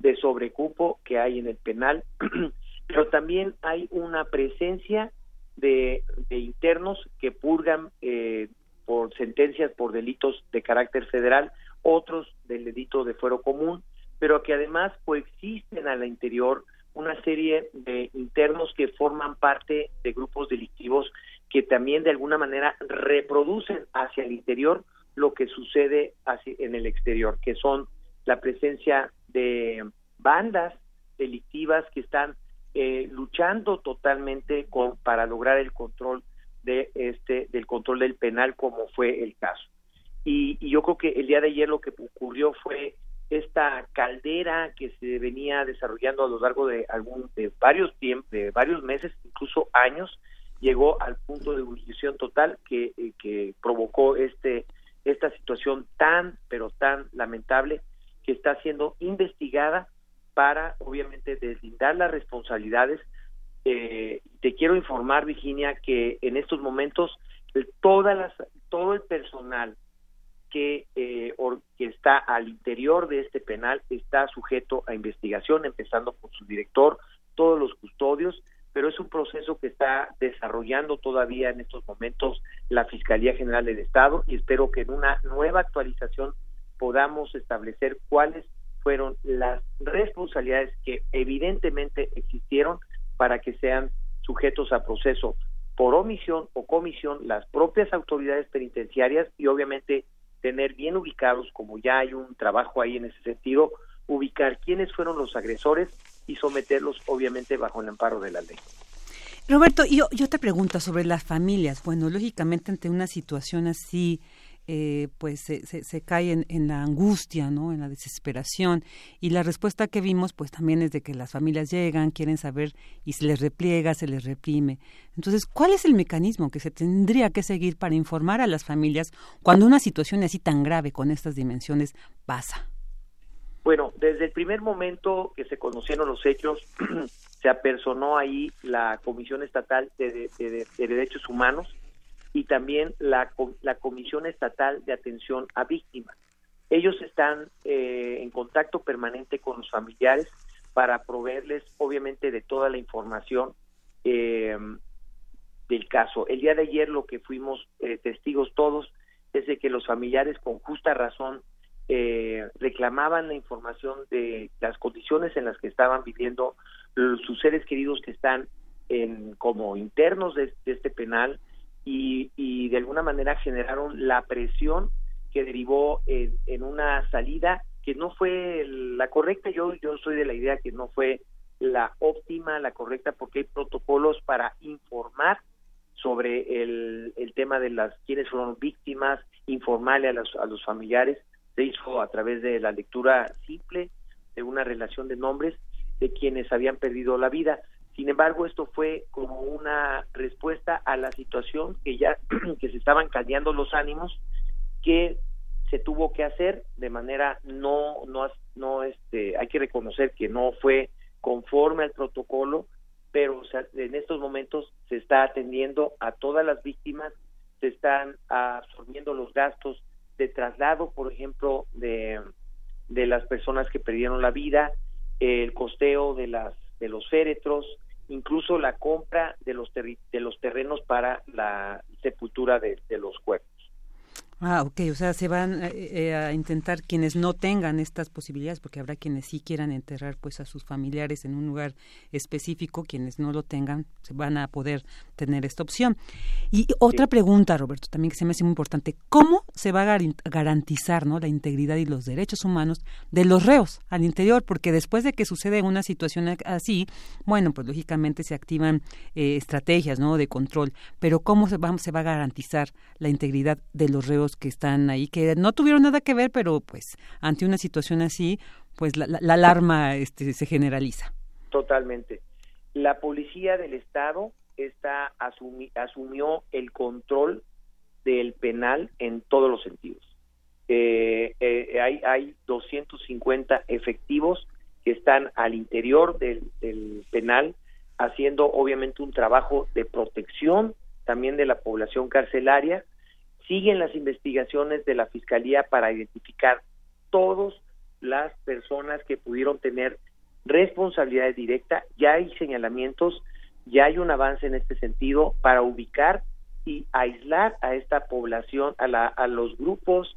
de sobrecupo que hay en el penal, pero también hay una presencia de, internos que purgan eh, por sentencias por delitos de carácter federal, otros del delito de fuero común, pero que además coexisten al interior una serie de internos que forman parte de grupos delictivos que también de alguna manera reproducen hacia el interior lo que sucede hacia, en el exterior, que son la presencia de bandas delictivas que están eh, luchando totalmente para lograr el control de este del control del penal como fue el caso. Y, y, yo creo que el día de ayer lo que ocurrió fue esta caldera que se venía desarrollando a lo largo de algún de varios tiempos de varios meses incluso años llegó al punto de ebullición total que, eh, que provocó este esta situación tan pero tan lamentable que está siendo investigada para obviamente deslindar las responsabilidades. Eh, te quiero informar Virginia que en estos momentos todas las todo el personal que, eh, que está al interior de este penal está sujeto a investigación empezando por su director todos los custodios pero es un proceso que está desarrollando todavía en estos momentos la Fiscalía General del Estado y espero que en una nueva actualización podamos establecer cuáles fueron las responsabilidades que evidentemente existieron para que sean sujetos a proceso por omisión o comisión las propias autoridades penitenciarias y obviamente tener bien ubicados, como ya hay un trabajo ahí en ese sentido, ubicar quiénes fueron los agresores y someterlos obviamente bajo el amparo de la ley. Roberto, yo, yo te pregunto sobre las familias. Bueno, lógicamente ante una situación así, eh, pues se, se, cae en, en, la angustia, ¿no? En la desesperación. Y la respuesta que vimos, pues también es de que las familias llegan, quieren saber y se les repliega, se les reprime. Entonces, ¿cuál es el mecanismo que se tendría que seguir para informar a las familias cuando una situación así tan grave con estas dimensiones pasa? Bueno, desde el primer momento que se conocieron los hechos, se apersonó ahí la Comisión Estatal de, Derechos Humanos y también la, Comisión Estatal de Atención a Víctimas. Ellos están eh, en contacto permanente con los familiares para proveerles, obviamente, de toda la información eh, del caso. El día de ayer lo que fuimos eh, testigos todos es de que los familiares, con justa razón, eh, reclamaban la información de las condiciones en las que estaban viviendo sus seres queridos que están en, como internos de, este penal y, y, de alguna manera generaron la presión que derivó en, una salida que no fue la correcta. Yo, yo soy de la idea que no fue la óptima, la correcta, porque hay protocolos para informar sobre el, el tema de las quienes fueron víctimas, informarle a los, a los familiares se hizo a través de la lectura simple de una relación de nombres de quienes habían perdido la vida. Sin embargo, esto fue como una respuesta a la situación que ya que se estaban caldeando los ánimos que se tuvo que hacer de manera no no no este hay que reconocer que no fue conforme al protocolo, pero en estos momentos se está atendiendo a todas las víctimas, se están absorbiendo los gastos de traslado, por ejemplo, de, de las personas que perdieron la vida, el costeo de las de los féretros, incluso la compra de los de los terrenos para la sepultura de los cuerpos. Ah, ok, o sea, se van eh, eh, a intentar quienes no tengan estas posibilidades, porque habrá quienes sí quieran enterrar pues a sus familiares en un lugar específico, quienes no lo tengan se van a poder tener esta opción. Y otra pregunta, Roberto, también que se me hace muy importante, ¿cómo se va a garantizar ¿no? la integridad y los derechos humanos de los reos al interior? Porque después de que sucede una situación así, bueno, pues lógicamente se activan eh, estrategias ¿no? de control, pero ¿cómo se va, se va a garantizar la integridad de los reos que están ahí, que no tuvieron nada que ver, pero pues ante una situación así, pues la, alarma este, se generaliza. Totalmente. La policía del Estado está asumió el control del penal en todos los sentidos. Eh, eh, hay, hay 250 efectivos que están al interior del penal haciendo obviamente un trabajo de protección también de la población carcelaria siguen las investigaciones de la Fiscalía para identificar todas las personas que pudieron tener responsabilidad directa. Ya hay señalamientos, ya hay un avance en este sentido para ubicar y aislar a esta población, a, la, a los grupos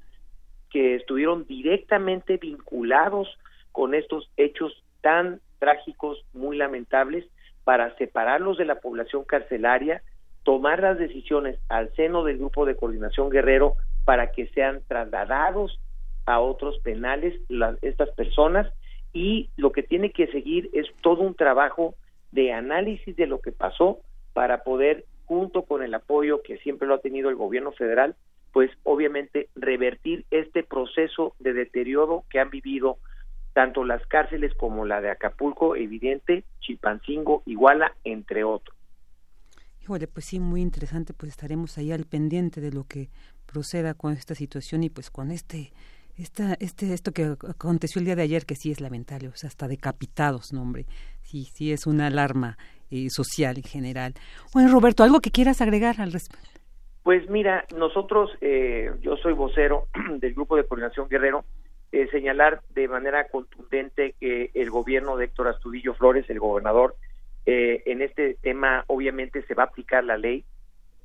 que estuvieron directamente vinculados con estos hechos tan trágicos, muy lamentables, para separarlos de la población carcelaria tomar las decisiones al seno del grupo de coordinación guerrero para que sean trasladados a otros penales estas personas y lo que tiene que seguir es todo un trabajo de análisis de lo que pasó para poder junto con el apoyo que siempre lo ha tenido el gobierno federal pues obviamente revertir este proceso de deterioro que han vivido tanto las cárceles como la de Acapulco, evidente, Chilpancingo, Iguala, entre otros. Híjole, pues sí, muy interesante, pues estaremos ahí al pendiente de lo que proceda con esta situación y pues con este esta, este, esto que aconteció el día de ayer, que sí es lamentable, o sea, hasta decapitados, no hombre, sí, sí es una alarma eh, social en general. Bueno, Roberto, ¿algo que quieras agregar al respecto? Pues mira, nosotros, eh, yo soy vocero del Grupo de Coordinación Guerrero, eh, señalar de manera contundente que el gobierno de Héctor Astudillo Flores, el gobernador, eh, en este tema obviamente se va a aplicar la ley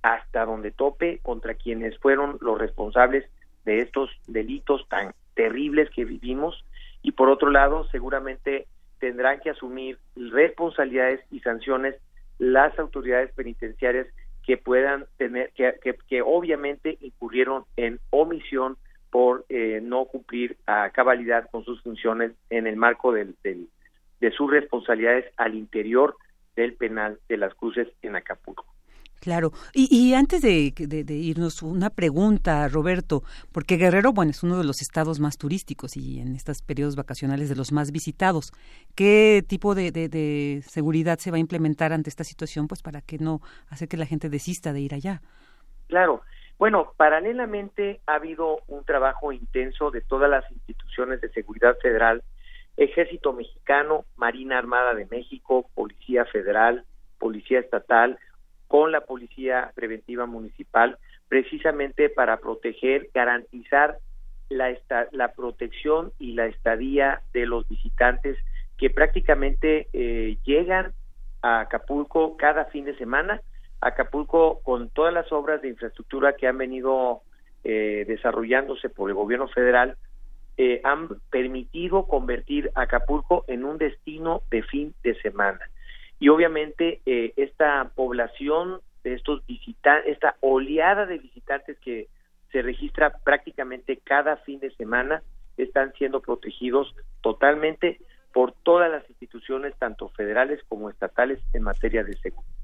hasta donde tope contra quienes fueron los responsables de estos delitos tan terribles que vivimos. Y por otro lado seguramente tendrán que asumir responsabilidades y sanciones las autoridades penitenciarias que puedan tener que, que, obviamente incurrieron en omisión por eh, no cumplir a cabalidad con sus funciones en el marco del, de sus responsabilidades al interior del penal de las cruces en Acapulco. Claro. Y, antes de, irnos, una pregunta, Roberto, porque Guerrero, bueno, es uno de los estados más turísticos y en estos periodos vacacionales de los más visitados. ¿Qué tipo de, seguridad se va a implementar ante esta situación, pues para que no hace que la gente desista de ir allá? Claro. Bueno, paralelamente ha habido un trabajo intenso de todas las instituciones de seguridad federal, Ejército Mexicano, Marina Armada de México, Policía Federal, Policía Estatal, con la Policía Preventiva Municipal, precisamente para proteger, garantizar la, la protección y la estadía de los visitantes que prácticamente eh, llegan a Acapulco cada fin de semana. Acapulco, con todas las obras de infraestructura que han venido eh, desarrollándose por el gobierno federal, eh, han permitido convertir Acapulco en un destino de fin de semana y obviamente eh, esta población de estos visitantes, esta oleada de visitantes que se registra prácticamente cada fin de semana, están siendo protegidos totalmente por todas las instituciones, tanto federales como estatales, en materia de seguridad.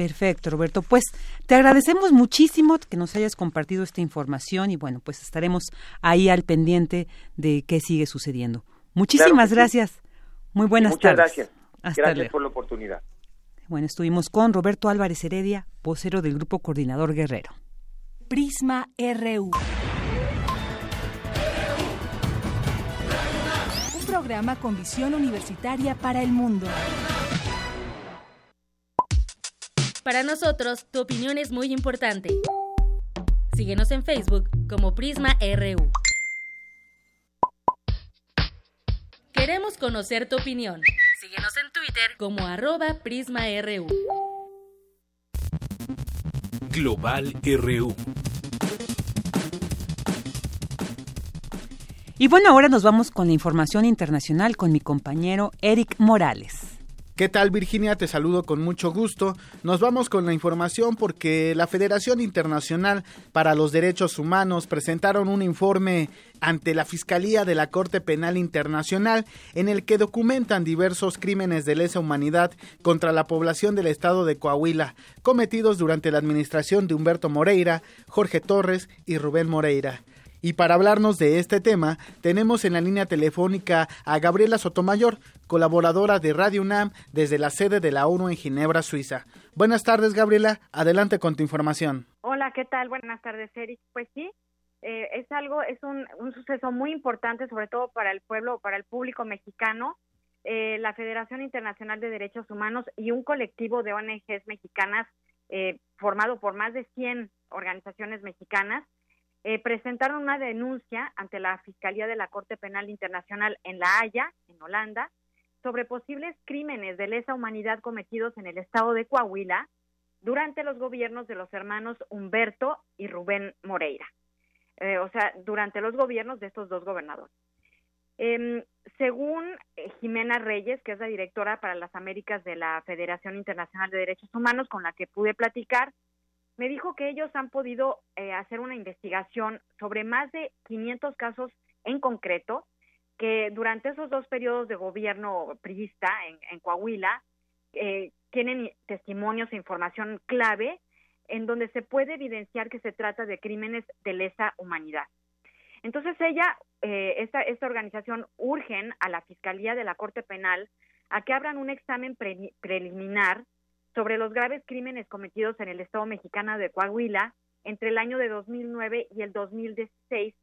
Perfecto, Roberto. Pues te agradecemos muchísimo que nos hayas compartido esta información y bueno, pues estaremos ahí al pendiente de qué sigue sucediendo. Muchísimas gracias. Muy buenas Muchas tardes. Gracias. Gracias por la oportunidad. Bueno, estuvimos con Roberto Álvarez Heredia, vocero del Grupo Coordinador Guerrero. Prisma RU. Un programa con visión universitaria para el mundo. Para nosotros, tu opinión es muy importante. Síguenos en Facebook como Prisma RU. Queremos conocer tu opinión. Síguenos en Twitter como arroba PrismaRU. Global RU. Y bueno, ahora nos vamos con la información internacional con mi compañero Eric Morales. ¿Qué tal Virginia? Te saludo con mucho gusto. Nos vamos con la información porque la Federación Internacional para los Derechos Humanos presentaron un informe ante la Fiscalía de la Corte Penal Internacional en el que documentan diversos crímenes de lesa humanidad contra la población del estado de Coahuila, cometidos durante la administración de Humberto Moreira, Jorge Torres y Rubén Moreira. Y para hablarnos de este tema, tenemos en la línea telefónica a Gabriela Sotomayor, colaboradora de Radio UNAM desde la sede de la ONU en Ginebra, Suiza. Buenas tardes, Gabriela. Adelante con tu información. Hola, ¿qué tal? Buenas tardes, Eric. Pues sí, eh, es algo, es un, suceso muy importante, sobre todo para el pueblo, para el público mexicano. Eh, la Federación Internacional de Derechos Humanos y un colectivo de ONGs mexicanas eh, formado por más de 100 organizaciones mexicanas eh, presentaron una denuncia ante la Fiscalía de la Corte Penal Internacional en La Haya, en Holanda, sobre posibles crímenes de lesa humanidad cometidos en el estado de Coahuila durante los gobiernos de los hermanos Humberto y Rubén Moreira. Eh, o sea, durante los gobiernos de estos dos gobernadores. Em, según eh, Jimena Reyes, que es la directora para las Américas de la Federación Internacional de Derechos Humanos, con la que pude platicar, me dijo que ellos han podido eh, hacer una investigación sobre más de 500 casos en concreto que durante esos dos periodos de gobierno priista en, Coahuila eh, tienen testimonios e información clave en donde se puede evidenciar que se trata de crímenes de lesa humanidad. Entonces ella, eh, esta, esta organización urgen a la Fiscalía de la Corte Penal a que abran un examen preliminar sobre los graves crímenes cometidos en el Estado mexicano de Coahuila entre el año de 2009 y el 2016,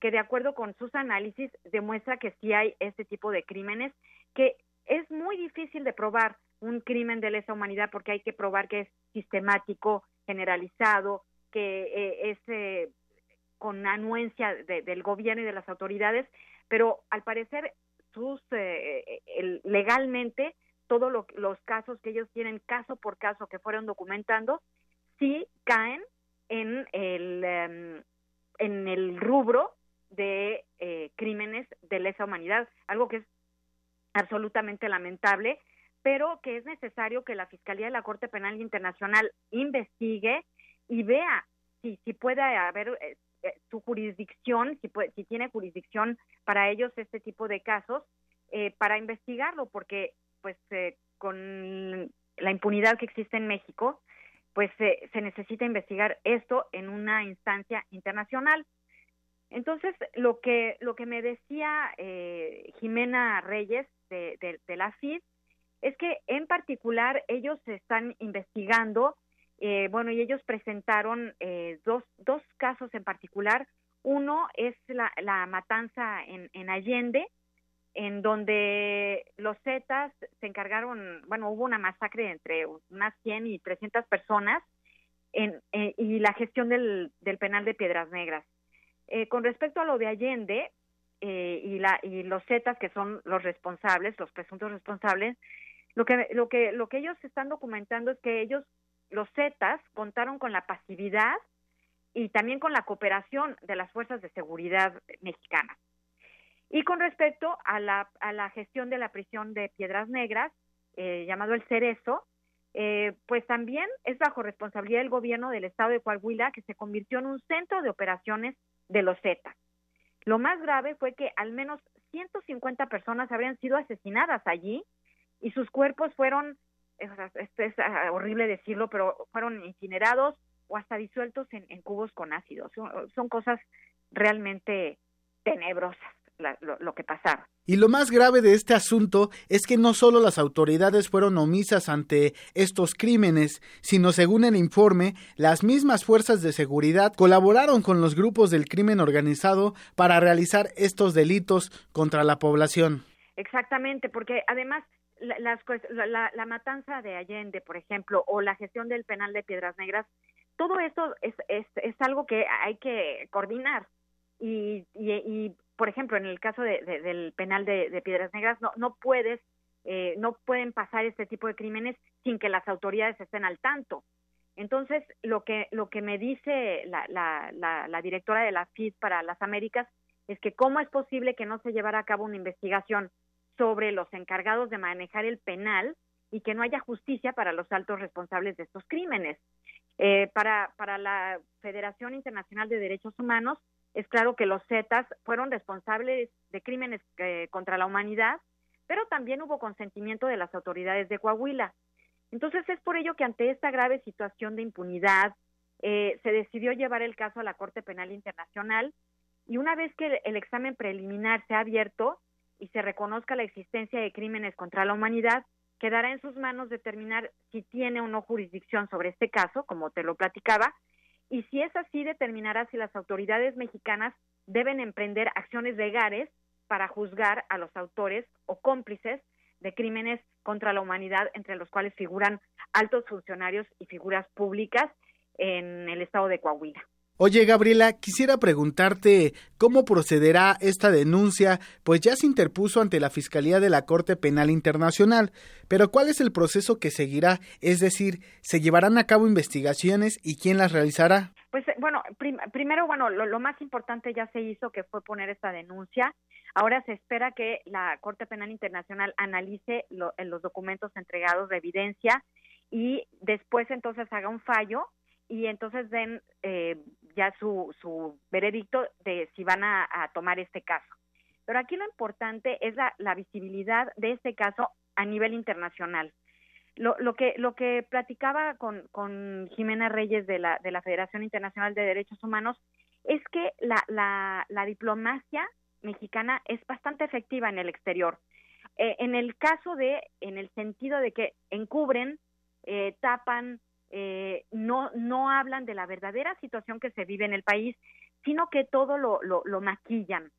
que de acuerdo con sus análisis demuestra que sí hay este tipo de crímenes, que es muy difícil de probar un crimen de lesa humanidad porque hay que probar que es sistemático, generalizado, que eh, es eh, con anuencia del gobierno y de las autoridades, pero al parecer sus eh, legalmente todos los casos que ellos tienen caso por caso que fueron documentando, sí caen en el, em, en el rubro de eh, crímenes de lesa humanidad, algo que es absolutamente lamentable, pero que es necesario que la Fiscalía de la Corte Penal Internacional investigue y vea si, si puede haber eh, eh, su jurisdicción, si, puede, si tiene jurisdicción para ellos este tipo de casos, para investigarlo, porque pues eh, con la impunidad que existe en México, pues se necesita investigar esto en una instancia internacional. Entonces, lo que, lo que me decía eh, Jimena Reyes de, de, la FID es que en particular ellos están investigando, eh, bueno, y ellos presentaron eh, dos, dos casos en particular. Uno es la, la matanza en, en Allende, en donde los Zetas se encargaron, bueno, hubo una masacre entre unas 100 y 300 personas en, y la gestión del, del penal de Piedras Negras. Eh, con respecto a lo de Allende eh, y, la, y los Zetas, que son los responsables, los presuntos responsables, lo que, lo, que, lo que ellos están documentando es que ellos, los Zetas, contaron con la pasividad y también con la cooperación de las fuerzas de seguridad mexicanas. Y con respecto a la, gestión de la prisión de Piedras Negras, eh, llamado el Cerezo, eh, pues también es bajo responsabilidad del gobierno del estado de Coahuila, que se convirtió en un centro de operaciones de los Zetas. Lo más grave fue que al menos 150 personas habrían sido asesinadas allí y sus cuerpos fueron, es ah, horrible decirlo, pero fueron incinerados o hasta disueltos en, cubos con ácido. Son, cosas realmente tenebrosas lo que pasaron. Y lo más grave de este asunto es que no solo las autoridades fueron omisas ante estos crímenes, sino según el informe, las mismas fuerzas de seguridad colaboraron con los grupos del crimen organizado para realizar estos delitos contra la población. Exactamente, porque además la, la, matanza de Allende, por ejemplo, o la gestión del penal de Piedras Negras, todo esto es, es, es algo que hay que coordinar. Y, y, por ejemplo, en el caso de, del penal de, Piedras Negras, no, no puedes, eh, no pueden pasar este tipo de crímenes sin que las autoridades estén al tanto. Entonces, lo que, lo que me dice la, la, la, directora de la FID para las Américas es que cómo es posible que no se llevara a cabo una investigación sobre los encargados de manejar el penal y que no haya justicia para los altos responsables de estos crímenes. Eh, para, para la Federación Internacional de Derechos Humanos, es claro que los Zetas fueron responsables de crímenes eh, contra la humanidad, pero también hubo consentimiento de las autoridades de Coahuila. Entonces es por ello que ante esta grave situación de impunidad eh, se decidió llevar el caso a la Corte Penal Internacional y una vez que el, examen preliminar se ha abierto y se reconozca la existencia de crímenes contra la humanidad, quedará en sus manos determinar si tiene o no jurisdicción sobre este caso, como te lo platicaba, y si es así, determinará si las autoridades mexicanas deben emprender acciones legales para juzgar a los autores o cómplices de crímenes contra la humanidad, entre los cuales figuran altos funcionarios y figuras públicas en el estado de Coahuila. Oye, Gabriela, quisiera preguntarte cómo procederá esta denuncia, pues ya se interpuso ante la Fiscalía de la Corte Penal Internacional, pero ¿cuál es el proceso que seguirá? Es decir, ¿se llevarán a cabo investigaciones y quién las realizará? Pues eh, bueno, primero, bueno, lo, más importante ya se hizo, que fue poner esta denuncia. Ahora se espera que la Corte Penal Internacional analice los documentos entregados de evidencia y después entonces haga un fallo y entonces den eh, ya su, su veredicto de si van a, tomar este caso. Pero aquí lo importante es la, la visibilidad de este caso a nivel internacional. Lo, lo, que lo que platicaba con, con Jimena Reyes de la, de la Federación Internacional de Derechos Humanos es que la, la, la diplomacia mexicana es bastante efectiva en el exterior. Eh, en el caso de, en el sentido de que encubren, eh, tapan, eh, no, no hablan de la verdadera situación que se vive en el país, sino que todo lo, lo, maquillan.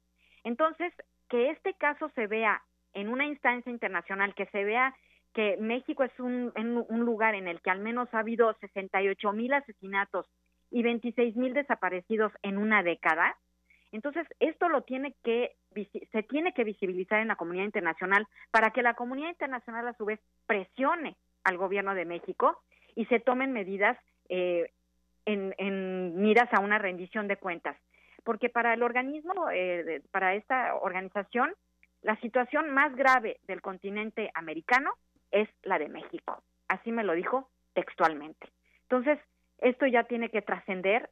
Entonces, que este caso se vea en una instancia internacional, que se vea que México es un, un lugar en el que al menos ha habido 68 mil asesinatos y 26 mil desaparecidos en una década. Entonces, esto lo tiene que, se tiene que visibilizar en la comunidad internacional para que la comunidad internacional a su vez presione al gobierno de México y se tomen medidas eh, en, en, miras a una rendición de cuentas. Porque para el organismo, eh, para esta organización, la situación más grave del continente americano es la de México. Así me lo dijo textualmente. Entonces, esto ya tiene que trascender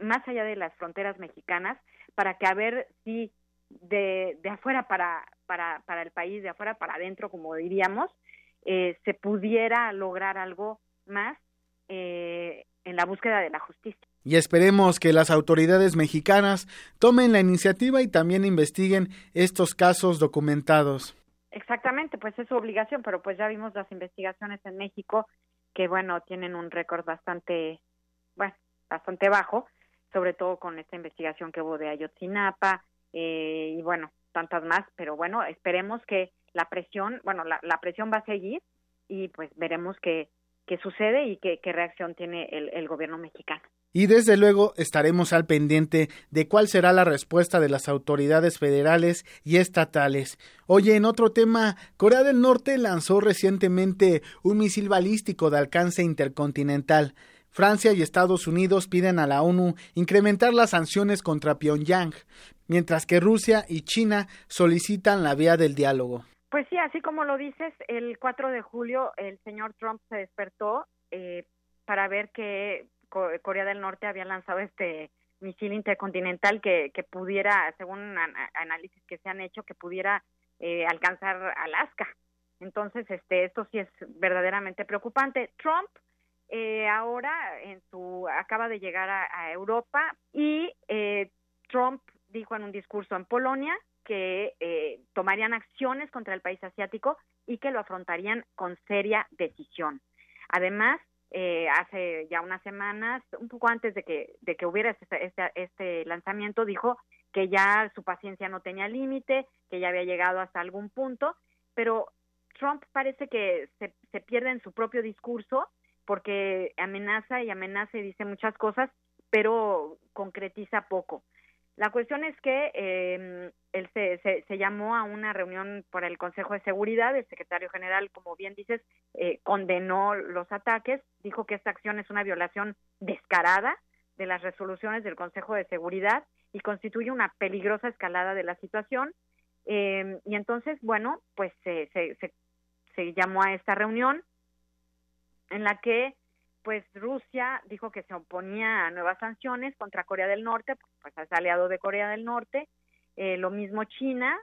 más allá de las fronteras mexicanas para que a ver si de, de afuera para, para, para el país, de afuera para adentro, como diríamos, eh, se pudiera lograr algo más eh, en la búsqueda de la justicia. Y esperemos que las autoridades mexicanas tomen la iniciativa y también investiguen estos casos documentados. Exactamente, pues es su obligación, pero pues ya vimos las investigaciones en México que bueno, tienen un récord bastante bueno, bastante bajo, sobre todo con esta investigación que hubo de Ayotzinapa eh, y bueno, tantas más, pero bueno, esperemos que la presión, bueno, la, la presión va a seguir y pues veremos qué, qué sucede y qué, reacción tiene el gobierno mexicano. Y desde luego estaremos al pendiente de cuál será la respuesta de las autoridades federales y estatales. Oye, en otro tema, Corea del Norte lanzó recientemente un misil balístico de alcance intercontinental. Francia y Estados Unidos piden a la ONU incrementar las sanciones contra Pyongyang, mientras que Rusia y China solicitan la vía del diálogo. Pues sí, así como lo dices, el 4 de julio el señor Trump se despertó eh, para ver que Corea del Norte había lanzado este misil intercontinental que, pudiera, según análisis que se han hecho, que pudiera eh, alcanzar Alaska. Entonces, este, esto sí es verdaderamente preocupante. Trump eh, ahora en su acaba de llegar a, Europa y eh, Trump dijo en un discurso en Polonia que eh, tomarían acciones contra el país asiático y que lo afrontarían con seria decisión. Además, eh, hace ya unas semanas, un poco antes de que, de que hubiera este, este, este lanzamiento, dijo que ya su paciencia no tenía límite, que ya había llegado hasta algún punto, pero Trump parece que se, se pierde en su propio discurso porque amenaza y amenaza y dice muchas cosas, pero concretiza poco. La cuestión es que eh, él se, se, llamó a una reunión por el Consejo de Seguridad, el secretario general, como bien dices, eh, condenó los ataques, dijo que esta acción es una violación descarada de las resoluciones del Consejo de Seguridad y constituye una peligrosa escalada de la situación. Eh, y entonces, bueno, pues se, se llamó a esta reunión en la que pues Rusia dijo que se oponía a nuevas sanciones contra Corea del Norte, pues es aliado de Corea del Norte, eh, lo mismo China,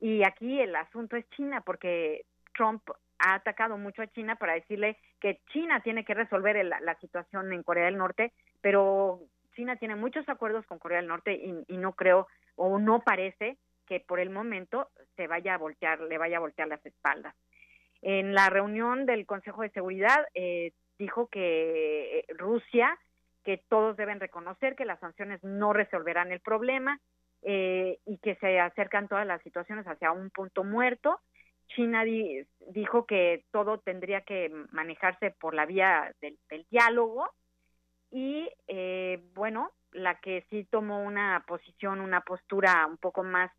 y aquí el asunto es China, porque Trump ha atacado mucho a China para decirle que China tiene que resolver la situación en Corea del Norte, pero China tiene muchos acuerdos con Corea del Norte y, y, no creo o no parece que por el momento se vaya a voltear, le vaya a voltear las espaldas. En la reunión del Consejo de Seguridad eh, dijo que eh, Rusia, que todos deben reconocer que las sanciones no resolverán el problema eh, y que se acercan todas las situaciones hacia un punto muerto. China dijo que todo tendría que manejarse por la vía del, diálogo y bueno, la que sí tomó una posición, una postura un poco más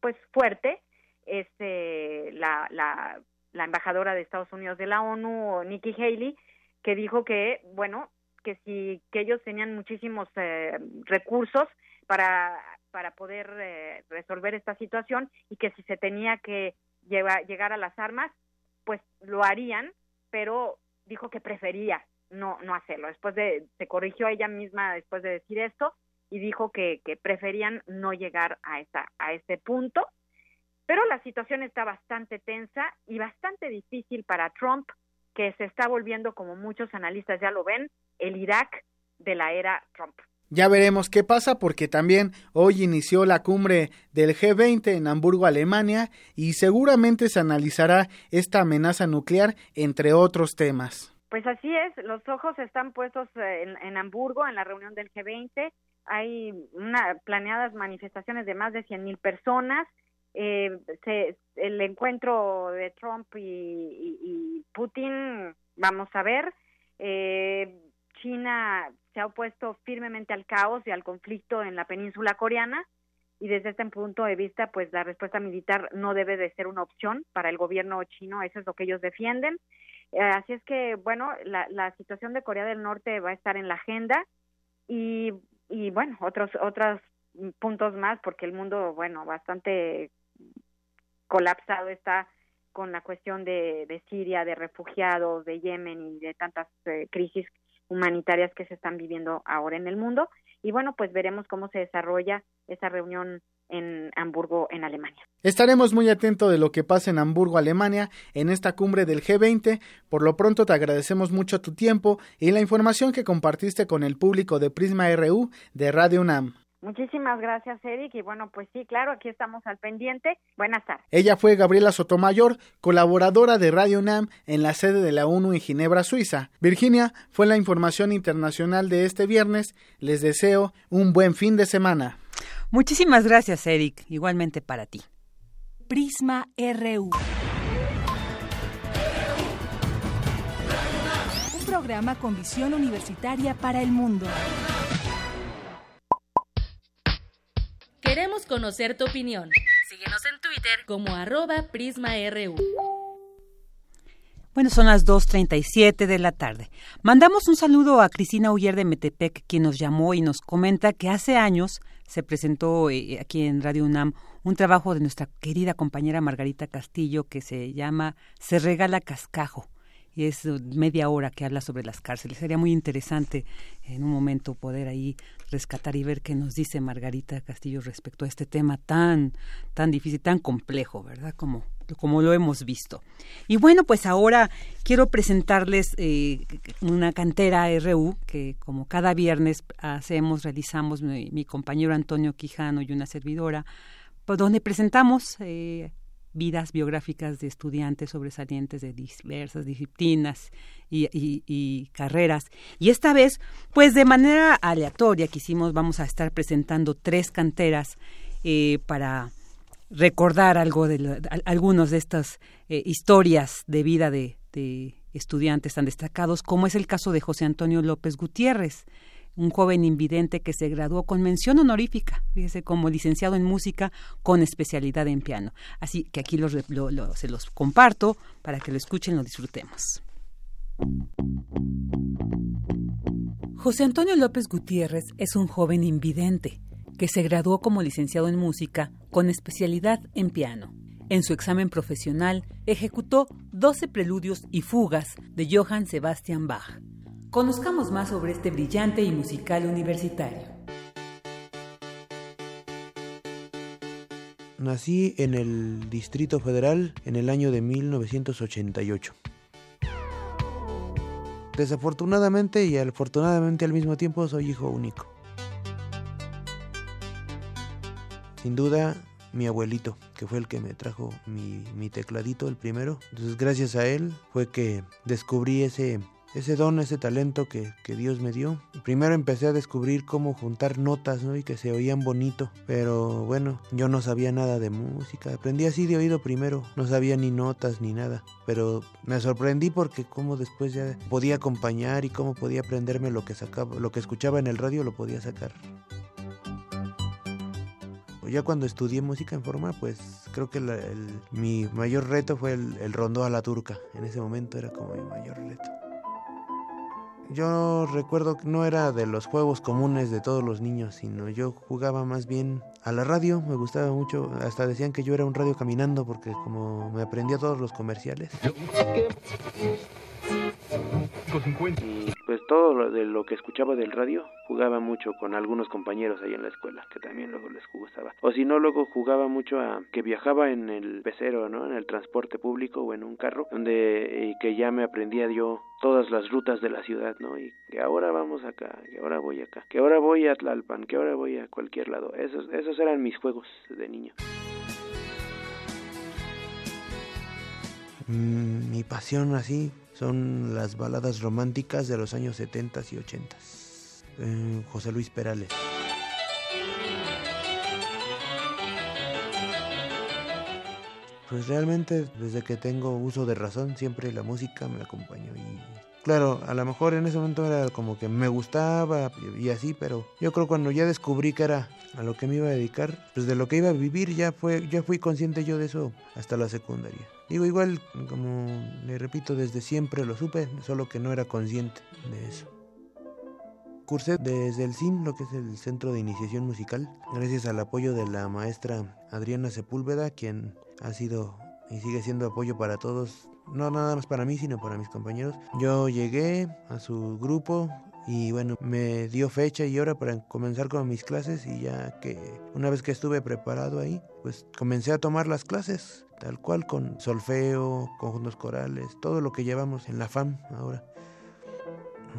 pues fuerte es eh, la, la, la, embajadora de Estados Unidos de la ONU, Nikki Haley, que dijo que, bueno, que si que ellos tenían muchísimos eh, recursos para, para poder eh, resolver esta situación y que si se tenía que llevar, llegar a las armas, pues lo harían, pero dijo que prefería no, no hacerlo. Después de, se corrigió ella misma después de decir esto y dijo que, que preferían no llegar a, esa, a ese punto pero la situación está bastante tensa y bastante difícil para Trump, que se está volviendo, como muchos analistas ya lo ven, el Irak de la era Trump. Ya veremos qué pasa porque también hoy inició la cumbre del G20 en Hamburgo, Alemania, y seguramente se analizará esta amenaza nuclear, entre otros temas. Pues así es, los ojos están puestos eh, en, en Hamburgo, en la reunión del G20. Hay una, planeadas manifestaciones de más de 100 mil personas eh, se, el encuentro de Trump y, Putin, vamos a ver, eh, China se ha opuesto firmemente al caos y al conflicto en la península coreana y desde este punto de vista, pues la respuesta militar no debe de ser una opción para el gobierno chino, eso es lo que ellos defienden. Eh, así es que, bueno, la, la situación de Corea del Norte va a estar en la agenda y, y bueno, otros, otros puntos más, porque el mundo, bueno, bastante colapsado está con la cuestión de, Siria, de refugiados, de Yemen y de tantas eh, crisis humanitarias que se están viviendo ahora en el mundo. Y bueno, pues veremos cómo se desarrolla esa reunión en Hamburgo, en Alemania. Estaremos muy atentos de lo que pasa en Hamburgo, Alemania, en esta cumbre del G20. Por lo pronto te agradecemos mucho tu tiempo y la información que compartiste con el público de Prisma RU de Radio UNAM. Muchísimas gracias, Eric. Y bueno, pues sí, claro, aquí estamos al pendiente. Buenas tardes. Ella fue Gabriela Sotomayor, colaboradora de Radio UNAM en la sede de la ONU en Ginebra, Suiza. Virginia, fue la información internacional de este viernes. Les deseo un buen fin de semana. Muchísimas gracias, Eric. Igualmente para ti. Prisma RU. Un programa con visión universitaria para el mundo. Queremos conocer tu opinión. Síguenos en Twitter como arroba PrismaRU. Bueno, son las 2.37 de la tarde. Mandamos un saludo a Cristina Uller de Metepec, quien nos llamó y nos comenta que hace años se presentó eh, aquí en Radio UNAM un trabajo de nuestra querida compañera Margarita Castillo que se llama Se regala cascajo y es media hora que habla sobre las cárceles. Sería muy interesante en un momento poder ahí rescatar y ver qué nos dice Margarita Castillo respecto a este tema tan, tan difícil, tan complejo, ¿verdad? Como, como lo hemos visto. Y bueno, pues ahora quiero presentarles eh, una cantera RU que como cada viernes hacemos, realizamos mi, compañero Antonio Quijano y una servidora, pues donde presentamos eh, vidas biográficas de estudiantes sobresalientes de diversas disciplinas y, carreras. Y esta vez, pues de manera aleatoria, quisimos, vamos a estar presentando tres canteras eh, para recordar algo de algunos de estas eh, historias de vida de estudiantes tan destacados, como es el caso de José Antonio López Gutiérrez un joven invidente que se graduó con mención honorífica, fíjese, como licenciado en música con especialidad en piano. Así que aquí se los comparto para que lo escuchen, lo disfrutemos. José Antonio López Gutiérrez es un joven invidente que se graduó como licenciado en música con especialidad en piano. En su examen profesional ejecutó 12 preludios y fugas de Johann Sebastian Bach, Conozcamos más sobre este brillante y musical universitario. Nací en el Distrito Federal en el año de 1988. Desafortunadamente y afortunadamente al mismo tiempo soy hijo único. Sin duda, mi abuelito, que fue el que me trajo mi, tecladito, el primero. Entonces, gracias a él fue que descubrí ese ese don, ese talento que, Dios me dio. Primero empecé a descubrir cómo juntar notas, ¿no? Y que se oían bonito. Pero bueno, yo no sabía nada de música. Aprendí así de oído primero. No sabía ni notas ni nada. Pero me sorprendí porque cómo después ya podía acompañar y cómo podía aprenderme lo que sacaba, lo que escuchaba en el radio lo podía sacar. Ya cuando estudié música en forma, pues creo que mi mayor reto fue el, el rondó a la turca. En ese momento era como mi mayor reto. Yo recuerdo que no era de los juegos comunes de todos los niños, sino yo jugaba más bien a la radio, me gustaba mucho, hasta decían que yo era un radio caminando porque como me aprendía todos los comerciales. Y pues todo lo de lo que escuchaba del radio, jugaba mucho con algunos compañeros ahí en la escuela, que también luego les gustaba. O si no, luego jugaba mucho a que viajaba en el pecero, ¿no? En el transporte público o en un carro, donde y que ya me aprendía yo todas las rutas de la ciudad, ¿no? Y que ahora vamos acá, que ahora voy acá, que ahora voy a Tlalpan, que ahora voy a cualquier lado. Esos, esos eran mis juegos de niño. Mm, mi pasión así son las baladas románticas de los años 70 y 80. Eh, José Luis Perales. Pues realmente desde que tengo uso de razón siempre la música me acompañó y claro, a lo mejor en ese momento era como que me gustaba y así, pero yo creo cuando ya descubrí que era a lo que me iba a dedicar, pues de lo que iba a vivir ya fue ya fui consciente yo de eso hasta la secundaria. Digo, igual, como le repito, desde siempre lo supe, solo que no era consciente de eso. Cursé desde el CIM, lo que es el Centro de Iniciación Musical, gracias al apoyo de la maestra Adriana Sepúlveda, quien ha sido y sigue siendo apoyo para todos, no nada más para mí, sino para mis compañeros. Yo llegué a su grupo y bueno, me dio fecha y hora para comenzar con mis clases y ya que una vez que estuve preparado ahí, pues comencé a tomar las clases, tal cual con solfeo, conjuntos corales, todo lo que llevamos en la FAM ahora.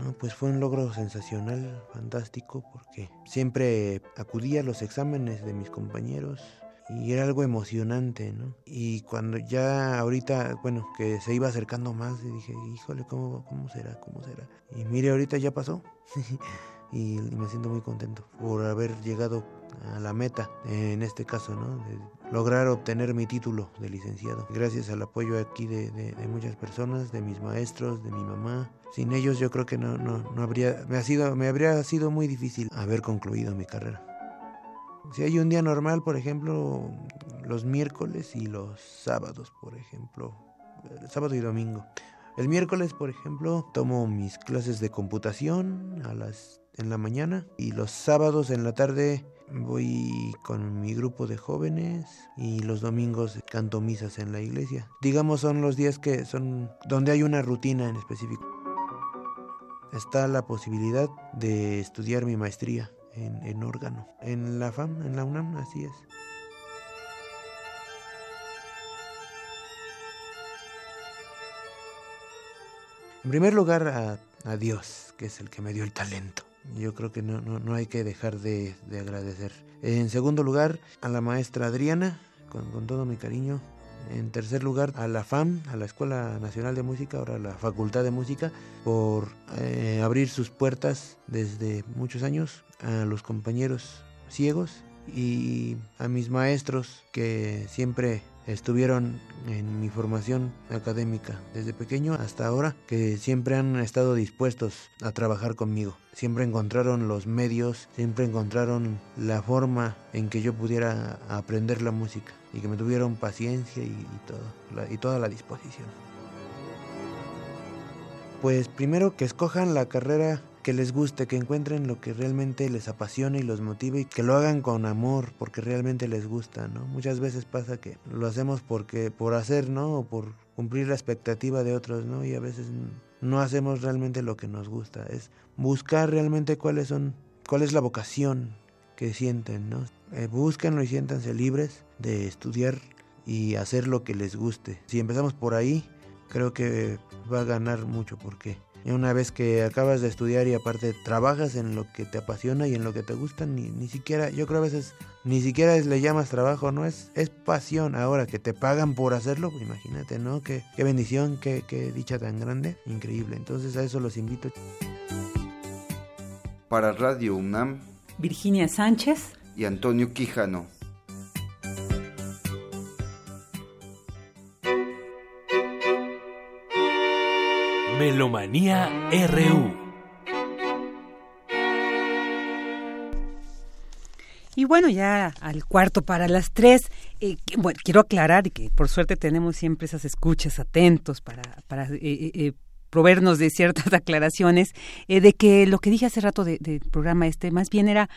No, pues fue un logro sensacional, fantástico, porque siempre acudía a los exámenes de mis compañeros y era algo emocionante, ¿no? Y cuando ya ahorita, bueno, que se iba acercando más, dije, híjole, ¿cómo, cómo será? ¿Cómo será? Y mire, ahorita ya pasó. y me siento muy contento por haber llegado a la meta, en este caso, ¿no? De lograr obtener mi título de licenciado. Gracias al apoyo aquí de, de, muchas personas, de mis maestros, de mi mamá. Sin ellos yo creo que no, no, no habría, me, ha sido, me habría sido muy difícil haber concluido mi carrera. Si hay un día normal, por ejemplo, los miércoles y los sábados, por ejemplo, sábado y domingo. El miércoles, por ejemplo, tomo mis clases de computación a las en la mañana y los sábados en la tarde voy con mi grupo de jóvenes y los domingos canto misas en la iglesia. Digamos son los días que son donde hay una rutina en específico. Está la posibilidad de estudiar mi maestría en, órgano. En la FAM, en la UNAM, así es. En primer lugar, a, Dios, que es el que me dio el talento. Yo creo que no, no, hay que dejar de, agradecer. En segundo lugar, a la maestra Adriana, con, con todo mi cariño, en tercer lugar, a la FAM, a la Escuela Nacional de Música, ahora la Facultad de Música, por eh, abrir sus puertas desde muchos años a los compañeros ciegos y a mis maestros que siempre estuvieron en mi formación académica desde pequeño hasta ahora, que siempre han estado dispuestos a trabajar conmigo. Siempre encontraron los medios, siempre encontraron la forma en que yo pudiera aprender la música y que me tuvieron paciencia y, todo, y toda la disposición. Pues primero que escojan la carrera que les guste, que encuentren lo que realmente les apasiona y los motive y que lo hagan con amor porque realmente les gusta, ¿no? Muchas veces pasa que lo hacemos porque por hacer, ¿no? O por cumplir la expectativa de otros, ¿no? Y a veces no hacemos realmente lo que nos gusta, es buscar realmente cuáles son cuál es la vocación que sienten, ¿no? Eh, búsquenlo y siéntanse libres de estudiar y hacer lo que les guste. Si empezamos por ahí, creo que va a ganar mucho porque una vez que acabas de estudiar y aparte trabajas en lo que te apasiona y en lo que te gusta, ni, ni siquiera, yo creo a veces, ni siquiera le llamas trabajo, no es, es pasión. Ahora que te pagan por hacerlo, pues imagínate, ¿no? Qué, qué bendición, qué, qué dicha tan grande, increíble. Entonces a eso los invito. Para Radio UNAM, Virginia Sánchez y Antonio Quijano. Melomanía RU. Y bueno, ya al cuarto para las tres, eh, bueno, quiero aclarar que por suerte tenemos siempre esas escuchas atentos para, para eh, eh, proveernos de ciertas aclaraciones, de que lo que dije hace rato del programa este, más bien era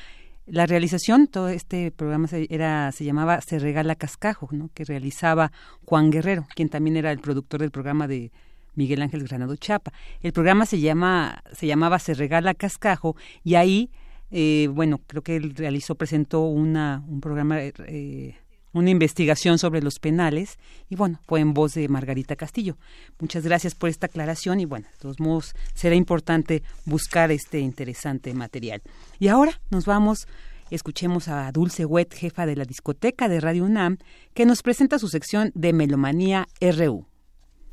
la realización, todo este programa se, era, se llamaba Se Regala Cascajo, ¿no? que realizaba Juan Guerrero, quien también era el productor del programa de Miguel Ángel Granado Chapa. El programa se llama se llamaba Se regala cascajo y ahí eh, bueno creo que él realizó presentó una un programa eh, una investigación sobre los penales y bueno fue en voz de Margarita Castillo. Muchas gracias por esta aclaración y bueno de todos modos será importante buscar este interesante material. Y ahora nos vamos escuchemos a Dulce Wet, jefa de la discoteca de Radio UNAM, que nos presenta su sección de Melomanía RU.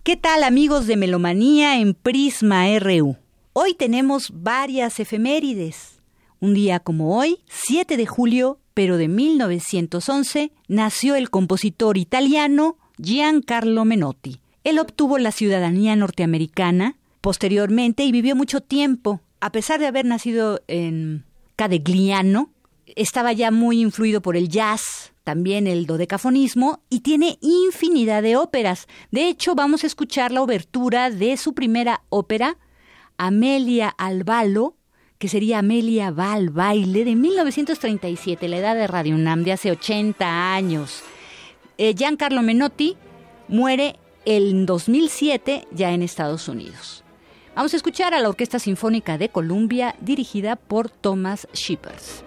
¿Qué tal amigos de Melomanía en Prisma RU? Hoy tenemos varias efemérides. Un día como hoy, 7 de julio, pero de 1911, nació el compositor italiano Giancarlo Menotti. Él obtuvo la ciudadanía norteamericana posteriormente y vivió mucho tiempo. A pesar de haber nacido en Cadegliano, estaba ya muy influido por el jazz, también el dodecafonismo y tiene infinidad de óperas. De hecho, vamos a escuchar la obertura de su primera ópera, Amelia al Balo, que sería Amelia va al baile de 1937, la edad de Radio UNAM de hace 80 años. Eh, Giancarlo Menotti muere en 2007 ya en Estados Unidos. Vamos a escuchar a la Orquesta Sinfónica de Columbia dirigida por Thomas Shippers.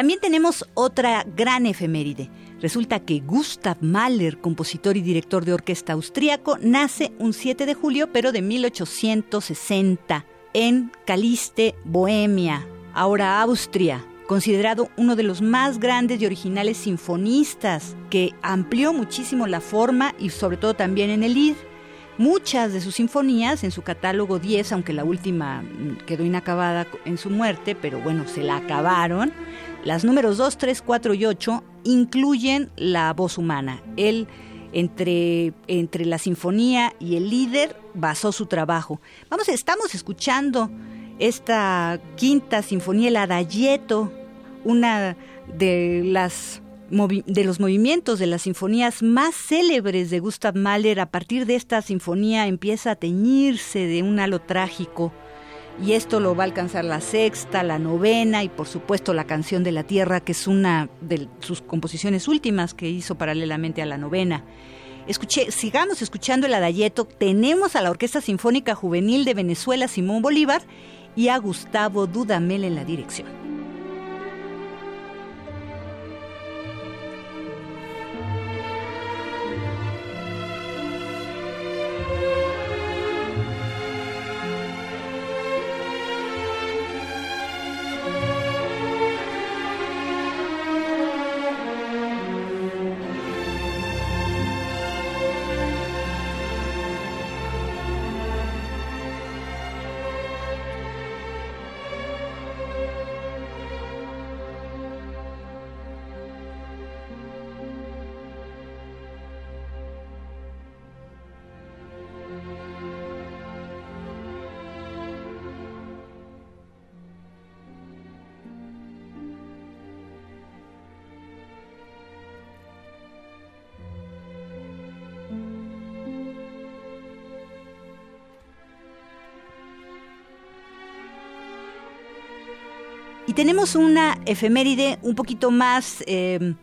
También tenemos otra gran efeméride. Resulta que Gustav Mahler, compositor y director de orquesta austríaco, nace un 7 de julio, pero de 1860, en Caliste, Bohemia, ahora Austria, considerado uno de los más grandes y originales sinfonistas, que amplió muchísimo la forma y sobre todo también en el id. Muchas de sus sinfonías en su catálogo 10, aunque la última quedó inacabada en su muerte, pero bueno, se la acabaron las números 2, 3, 4 y 8 incluyen la voz humana. Él, entre, entre la sinfonía y el líder, basó su trabajo. Vamos, estamos escuchando esta quinta sinfonía, el Adagietto, una de las de los movimientos de las sinfonías más célebres de Gustav Mahler. A partir de esta sinfonía empieza a teñirse de un halo trágico y esto lo va a alcanzar la sexta, la novena y por supuesto la canción de la tierra, que es una de sus composiciones últimas que hizo paralelamente a la novena. Sigamos escuchando el adayeto. Tenemos a la Orquesta Sinfónica Juvenil de Venezuela Simón Bolívar y a Gustavo Dudamel en la dirección. Tenemos una efeméride un poquito más, em,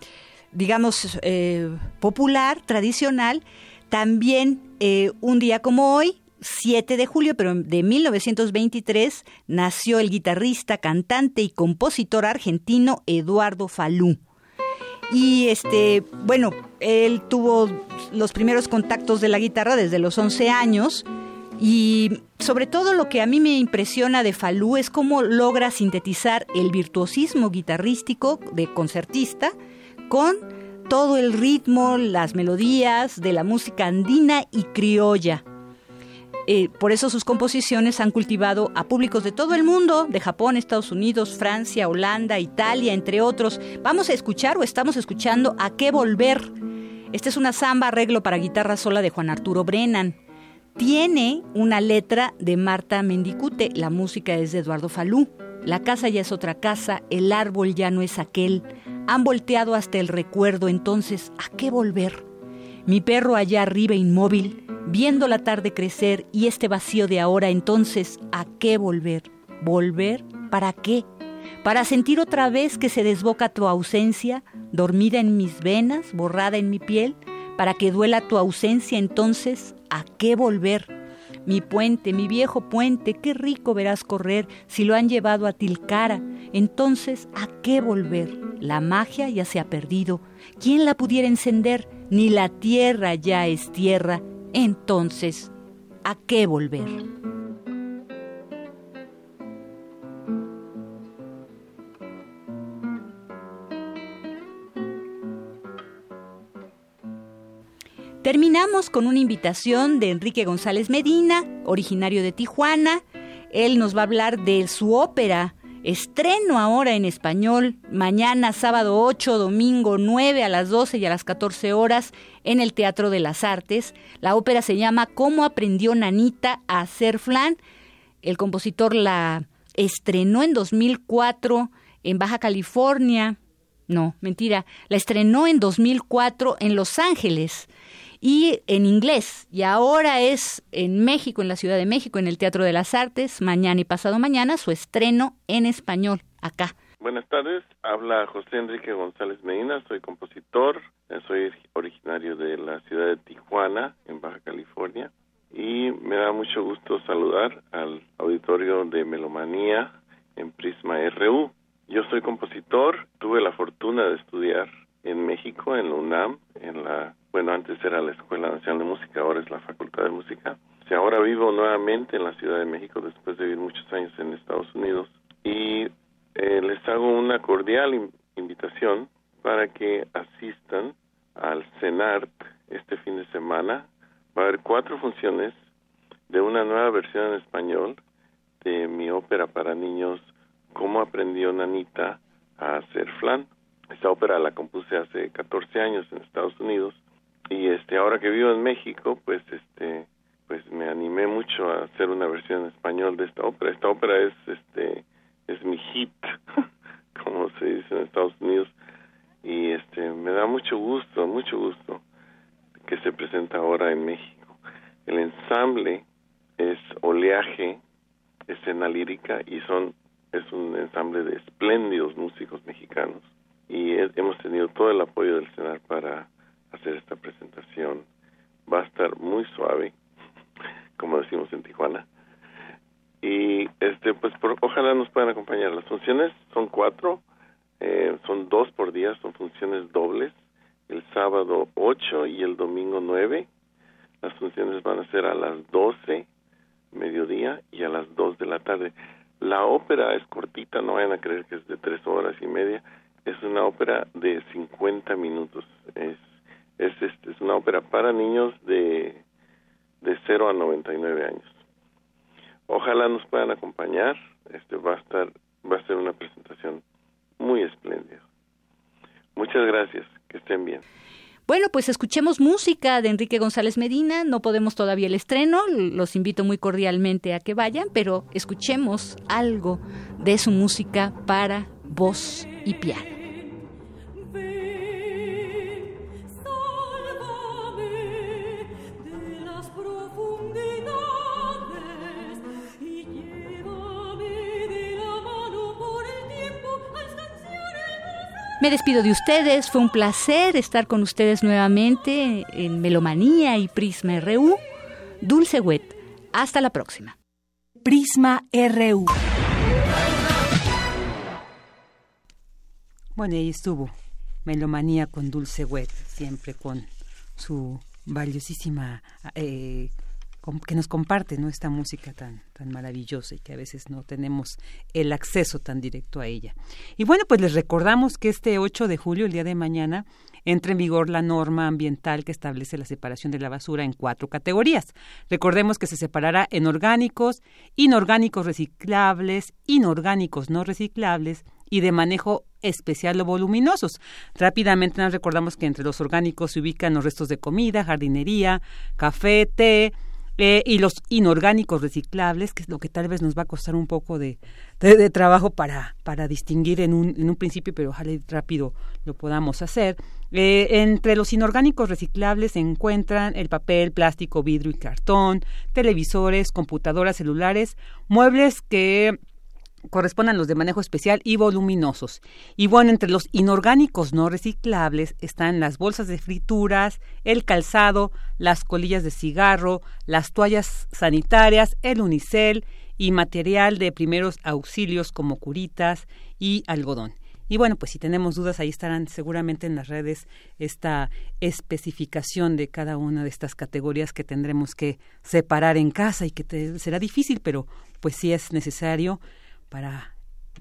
digamos, eh, popular, tradicional. También eh, un día como hoy, 7 de julio, pero de 1923, nació el guitarrista, cantante y compositor argentino Eduardo Falú. Y este, bueno, él tuvo los primeros contactos de la guitarra desde los 11 años y sobre todo lo que a mí me impresiona de Falú es cómo logra sintetizar el virtuosismo guitarrístico de concertista con todo el ritmo, las melodías de la música andina y criolla. Eh, por eso sus composiciones han cultivado a públicos de todo el mundo, de Japón, Estados Unidos, Francia, Holanda, Italia, entre otros. Vamos a escuchar o estamos escuchando A qué volver. Esta es una samba arreglo para guitarra sola de Juan Arturo Brennan tiene una letra de Marta Mendicute, la música es de Eduardo Falú. La casa ya es otra casa, el árbol ya no es aquel. Han volteado hasta el recuerdo, entonces, ¿a qué volver? Mi perro allá arriba inmóvil, viendo la tarde crecer y este vacío de ahora, entonces, ¿a qué volver? ¿Volver? ¿Para qué? para sentir otra vez que se desboca tu ausencia, dormida en mis venas, borrada en mi piel, para que duela tu ausencia entonces, ¿a qué volver? Mi puente, mi viejo puente, qué rico verás correr si lo han llevado a Tilcara. Entonces, ¿a qué volver? La magia ya se ha perdido. ¿Quién la pudiera encender? Ni la tierra ya es tierra. Entonces, ¿a qué volver? Terminamos con una invitación de Enrique González Medina, originario de Tijuana. Él nos va a hablar de su ópera, estreno ahora en español, mañana sábado 8, domingo 9 a las 12 y a las 14 horas en el Teatro de las Artes. La ópera se llama ¿Cómo aprendió Nanita a hacer flan? El compositor la estrenó en 2004 en Baja California. No, mentira, la estrenó en 2004 en Los Ángeles y en inglés. Y ahora es en México, en la Ciudad de México, en el Teatro de las Artes, mañana y pasado mañana, su estreno en español, acá. Buenas tardes, habla José Enrique González Medina, soy compositor, soy originario de la ciudad de Tijuana, en Baja California, y me da mucho gusto saludar al auditorio de Melomanía en Prisma RU. Yo soy compositor, tuve la fortuna de estudiar en México, en la UNAM, en la bueno, antes era la Escuela Nacional de Música, ahora es la Facultad de Música. Y ahora vivo nuevamente en la Ciudad de México después de vivir muchos años en Estados Unidos. Y eh, les hago una cordial invitación para que asistan al CENART este fin de semana. Va a haber cuatro funciones de una nueva versión en español de mi ópera para niños, Cómo aprendió Nanita a hacer flan. Esta ópera la compuse hace 14 años en Estados Unidos y este ahora que vivo en México pues este pues me animé mucho a hacer una versión en español de esta ópera. Esta ópera es este es mi hit como se dice en Estados Unidos. Y este me da mucho gusto mucho gusto que se presenta ahora en México. El ensamble es oleaje escena lírica y son es un ensamble de espléndidos músicos mexicanos. Y hemos tenido todo el apoyo del CENAR para hacer esta presentación. Va a estar muy suave, como decimos en Tijuana. Y este, pues ojalá nos puedan acompañar. Las funciones son cuatro, eh, son dos por día, son funciones dobles. El sábado ocho y el domingo nueve. Las funciones van a ser a las doce, mediodía, y a las dos de la tarde. La ópera es cortita, no vayan a creer que es de tres horas y media. Es una ópera de 50 minutos. Es es, es una ópera para niños de, de 0 a 99 años. Ojalá nos puedan acompañar. Este va a estar va a ser una presentación muy espléndida. Muchas gracias, que estén bien. Bueno, pues escuchemos música de Enrique González Medina. No podemos todavía el estreno, los invito muy cordialmente a que vayan, pero escuchemos algo de su música para voz y piano. Me despido de ustedes, fue un placer estar con ustedes nuevamente en Melomanía y Prisma RU. Dulce Wet, hasta la próxima. Prisma RU. Bueno, ahí estuvo Melomanía con Dulce Wet, siempre con su valiosísima eh, que nos comparte ¿no? esta música tan, tan maravillosa y que a veces no tenemos el acceso tan directo a ella. Y bueno, pues les recordamos que este 8 de julio, el día de mañana, entra en vigor la norma ambiental que establece la separación de la basura en cuatro categorías. Recordemos que se separará en orgánicos, inorgánicos reciclables, inorgánicos no reciclables y de manejo especial o voluminosos. Rápidamente nos recordamos que entre los orgánicos se ubican los restos de comida, jardinería, café, té, eh, y los inorgánicos reciclables, que es lo que tal vez nos va a costar un poco de, de, trabajo para, para distinguir en un, en un principio, pero ojalá rápido lo podamos hacer. Eh, entre los inorgánicos reciclables se encuentran el papel, plástico, vidrio y cartón, televisores, computadoras celulares, muebles que correspondan los de manejo especial y voluminosos. Y bueno, entre los inorgánicos no reciclables están las bolsas de frituras, el calzado, las colillas de cigarro, las toallas sanitarias, el unicel y material de primeros auxilios como curitas y algodón. Y bueno, pues si tenemos dudas, ahí estarán seguramente en las redes esta especificación de cada una de estas categorías que tendremos que separar en casa y que será difícil, pero pues sí es necesario para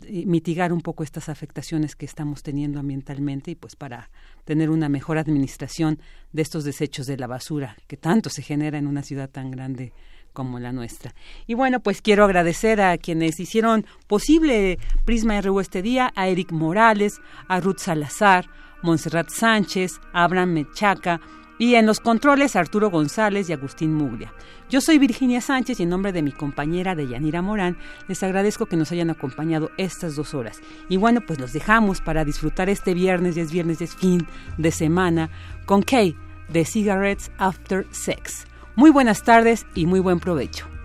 eh, mitigar un poco estas afectaciones que estamos teniendo ambientalmente y pues para tener una mejor administración de estos desechos de la basura que tanto se genera en una ciudad tan grande como la nuestra. Y bueno, pues quiero agradecer a quienes hicieron posible Prisma RU este día, a Eric Morales, a Ruth Salazar, Montserrat Sánchez, a Abraham Mechaca, y en los controles, Arturo González y Agustín Muglia. Yo soy Virginia Sánchez y en nombre de mi compañera Deyanira Morán, les agradezco que nos hayan acompañado estas dos horas. Y bueno, pues los dejamos para disfrutar este viernes, y es viernes, y fin de semana, con Kay de Cigarettes After Sex. Muy buenas tardes y muy buen provecho.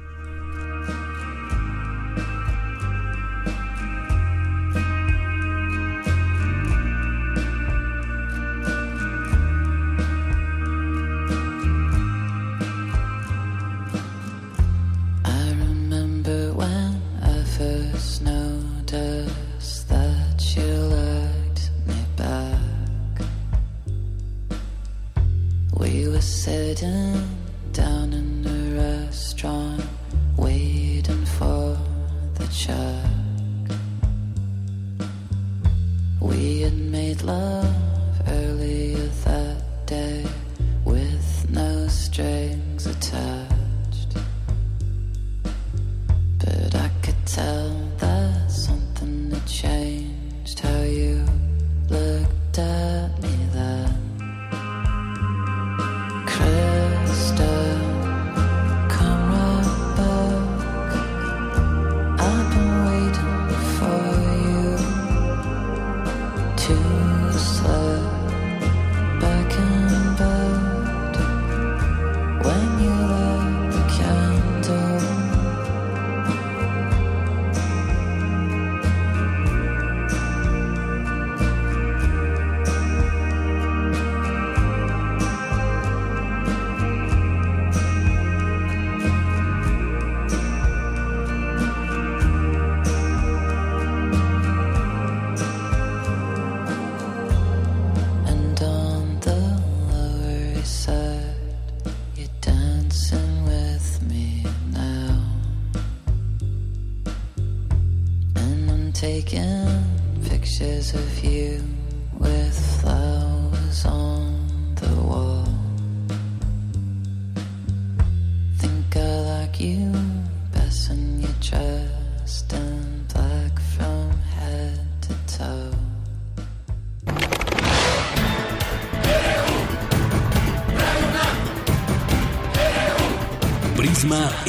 Sitting down in a restaurant, waiting for the check. We had made love earlier that day with no strings attached. But I could tell that something had changed how you looked at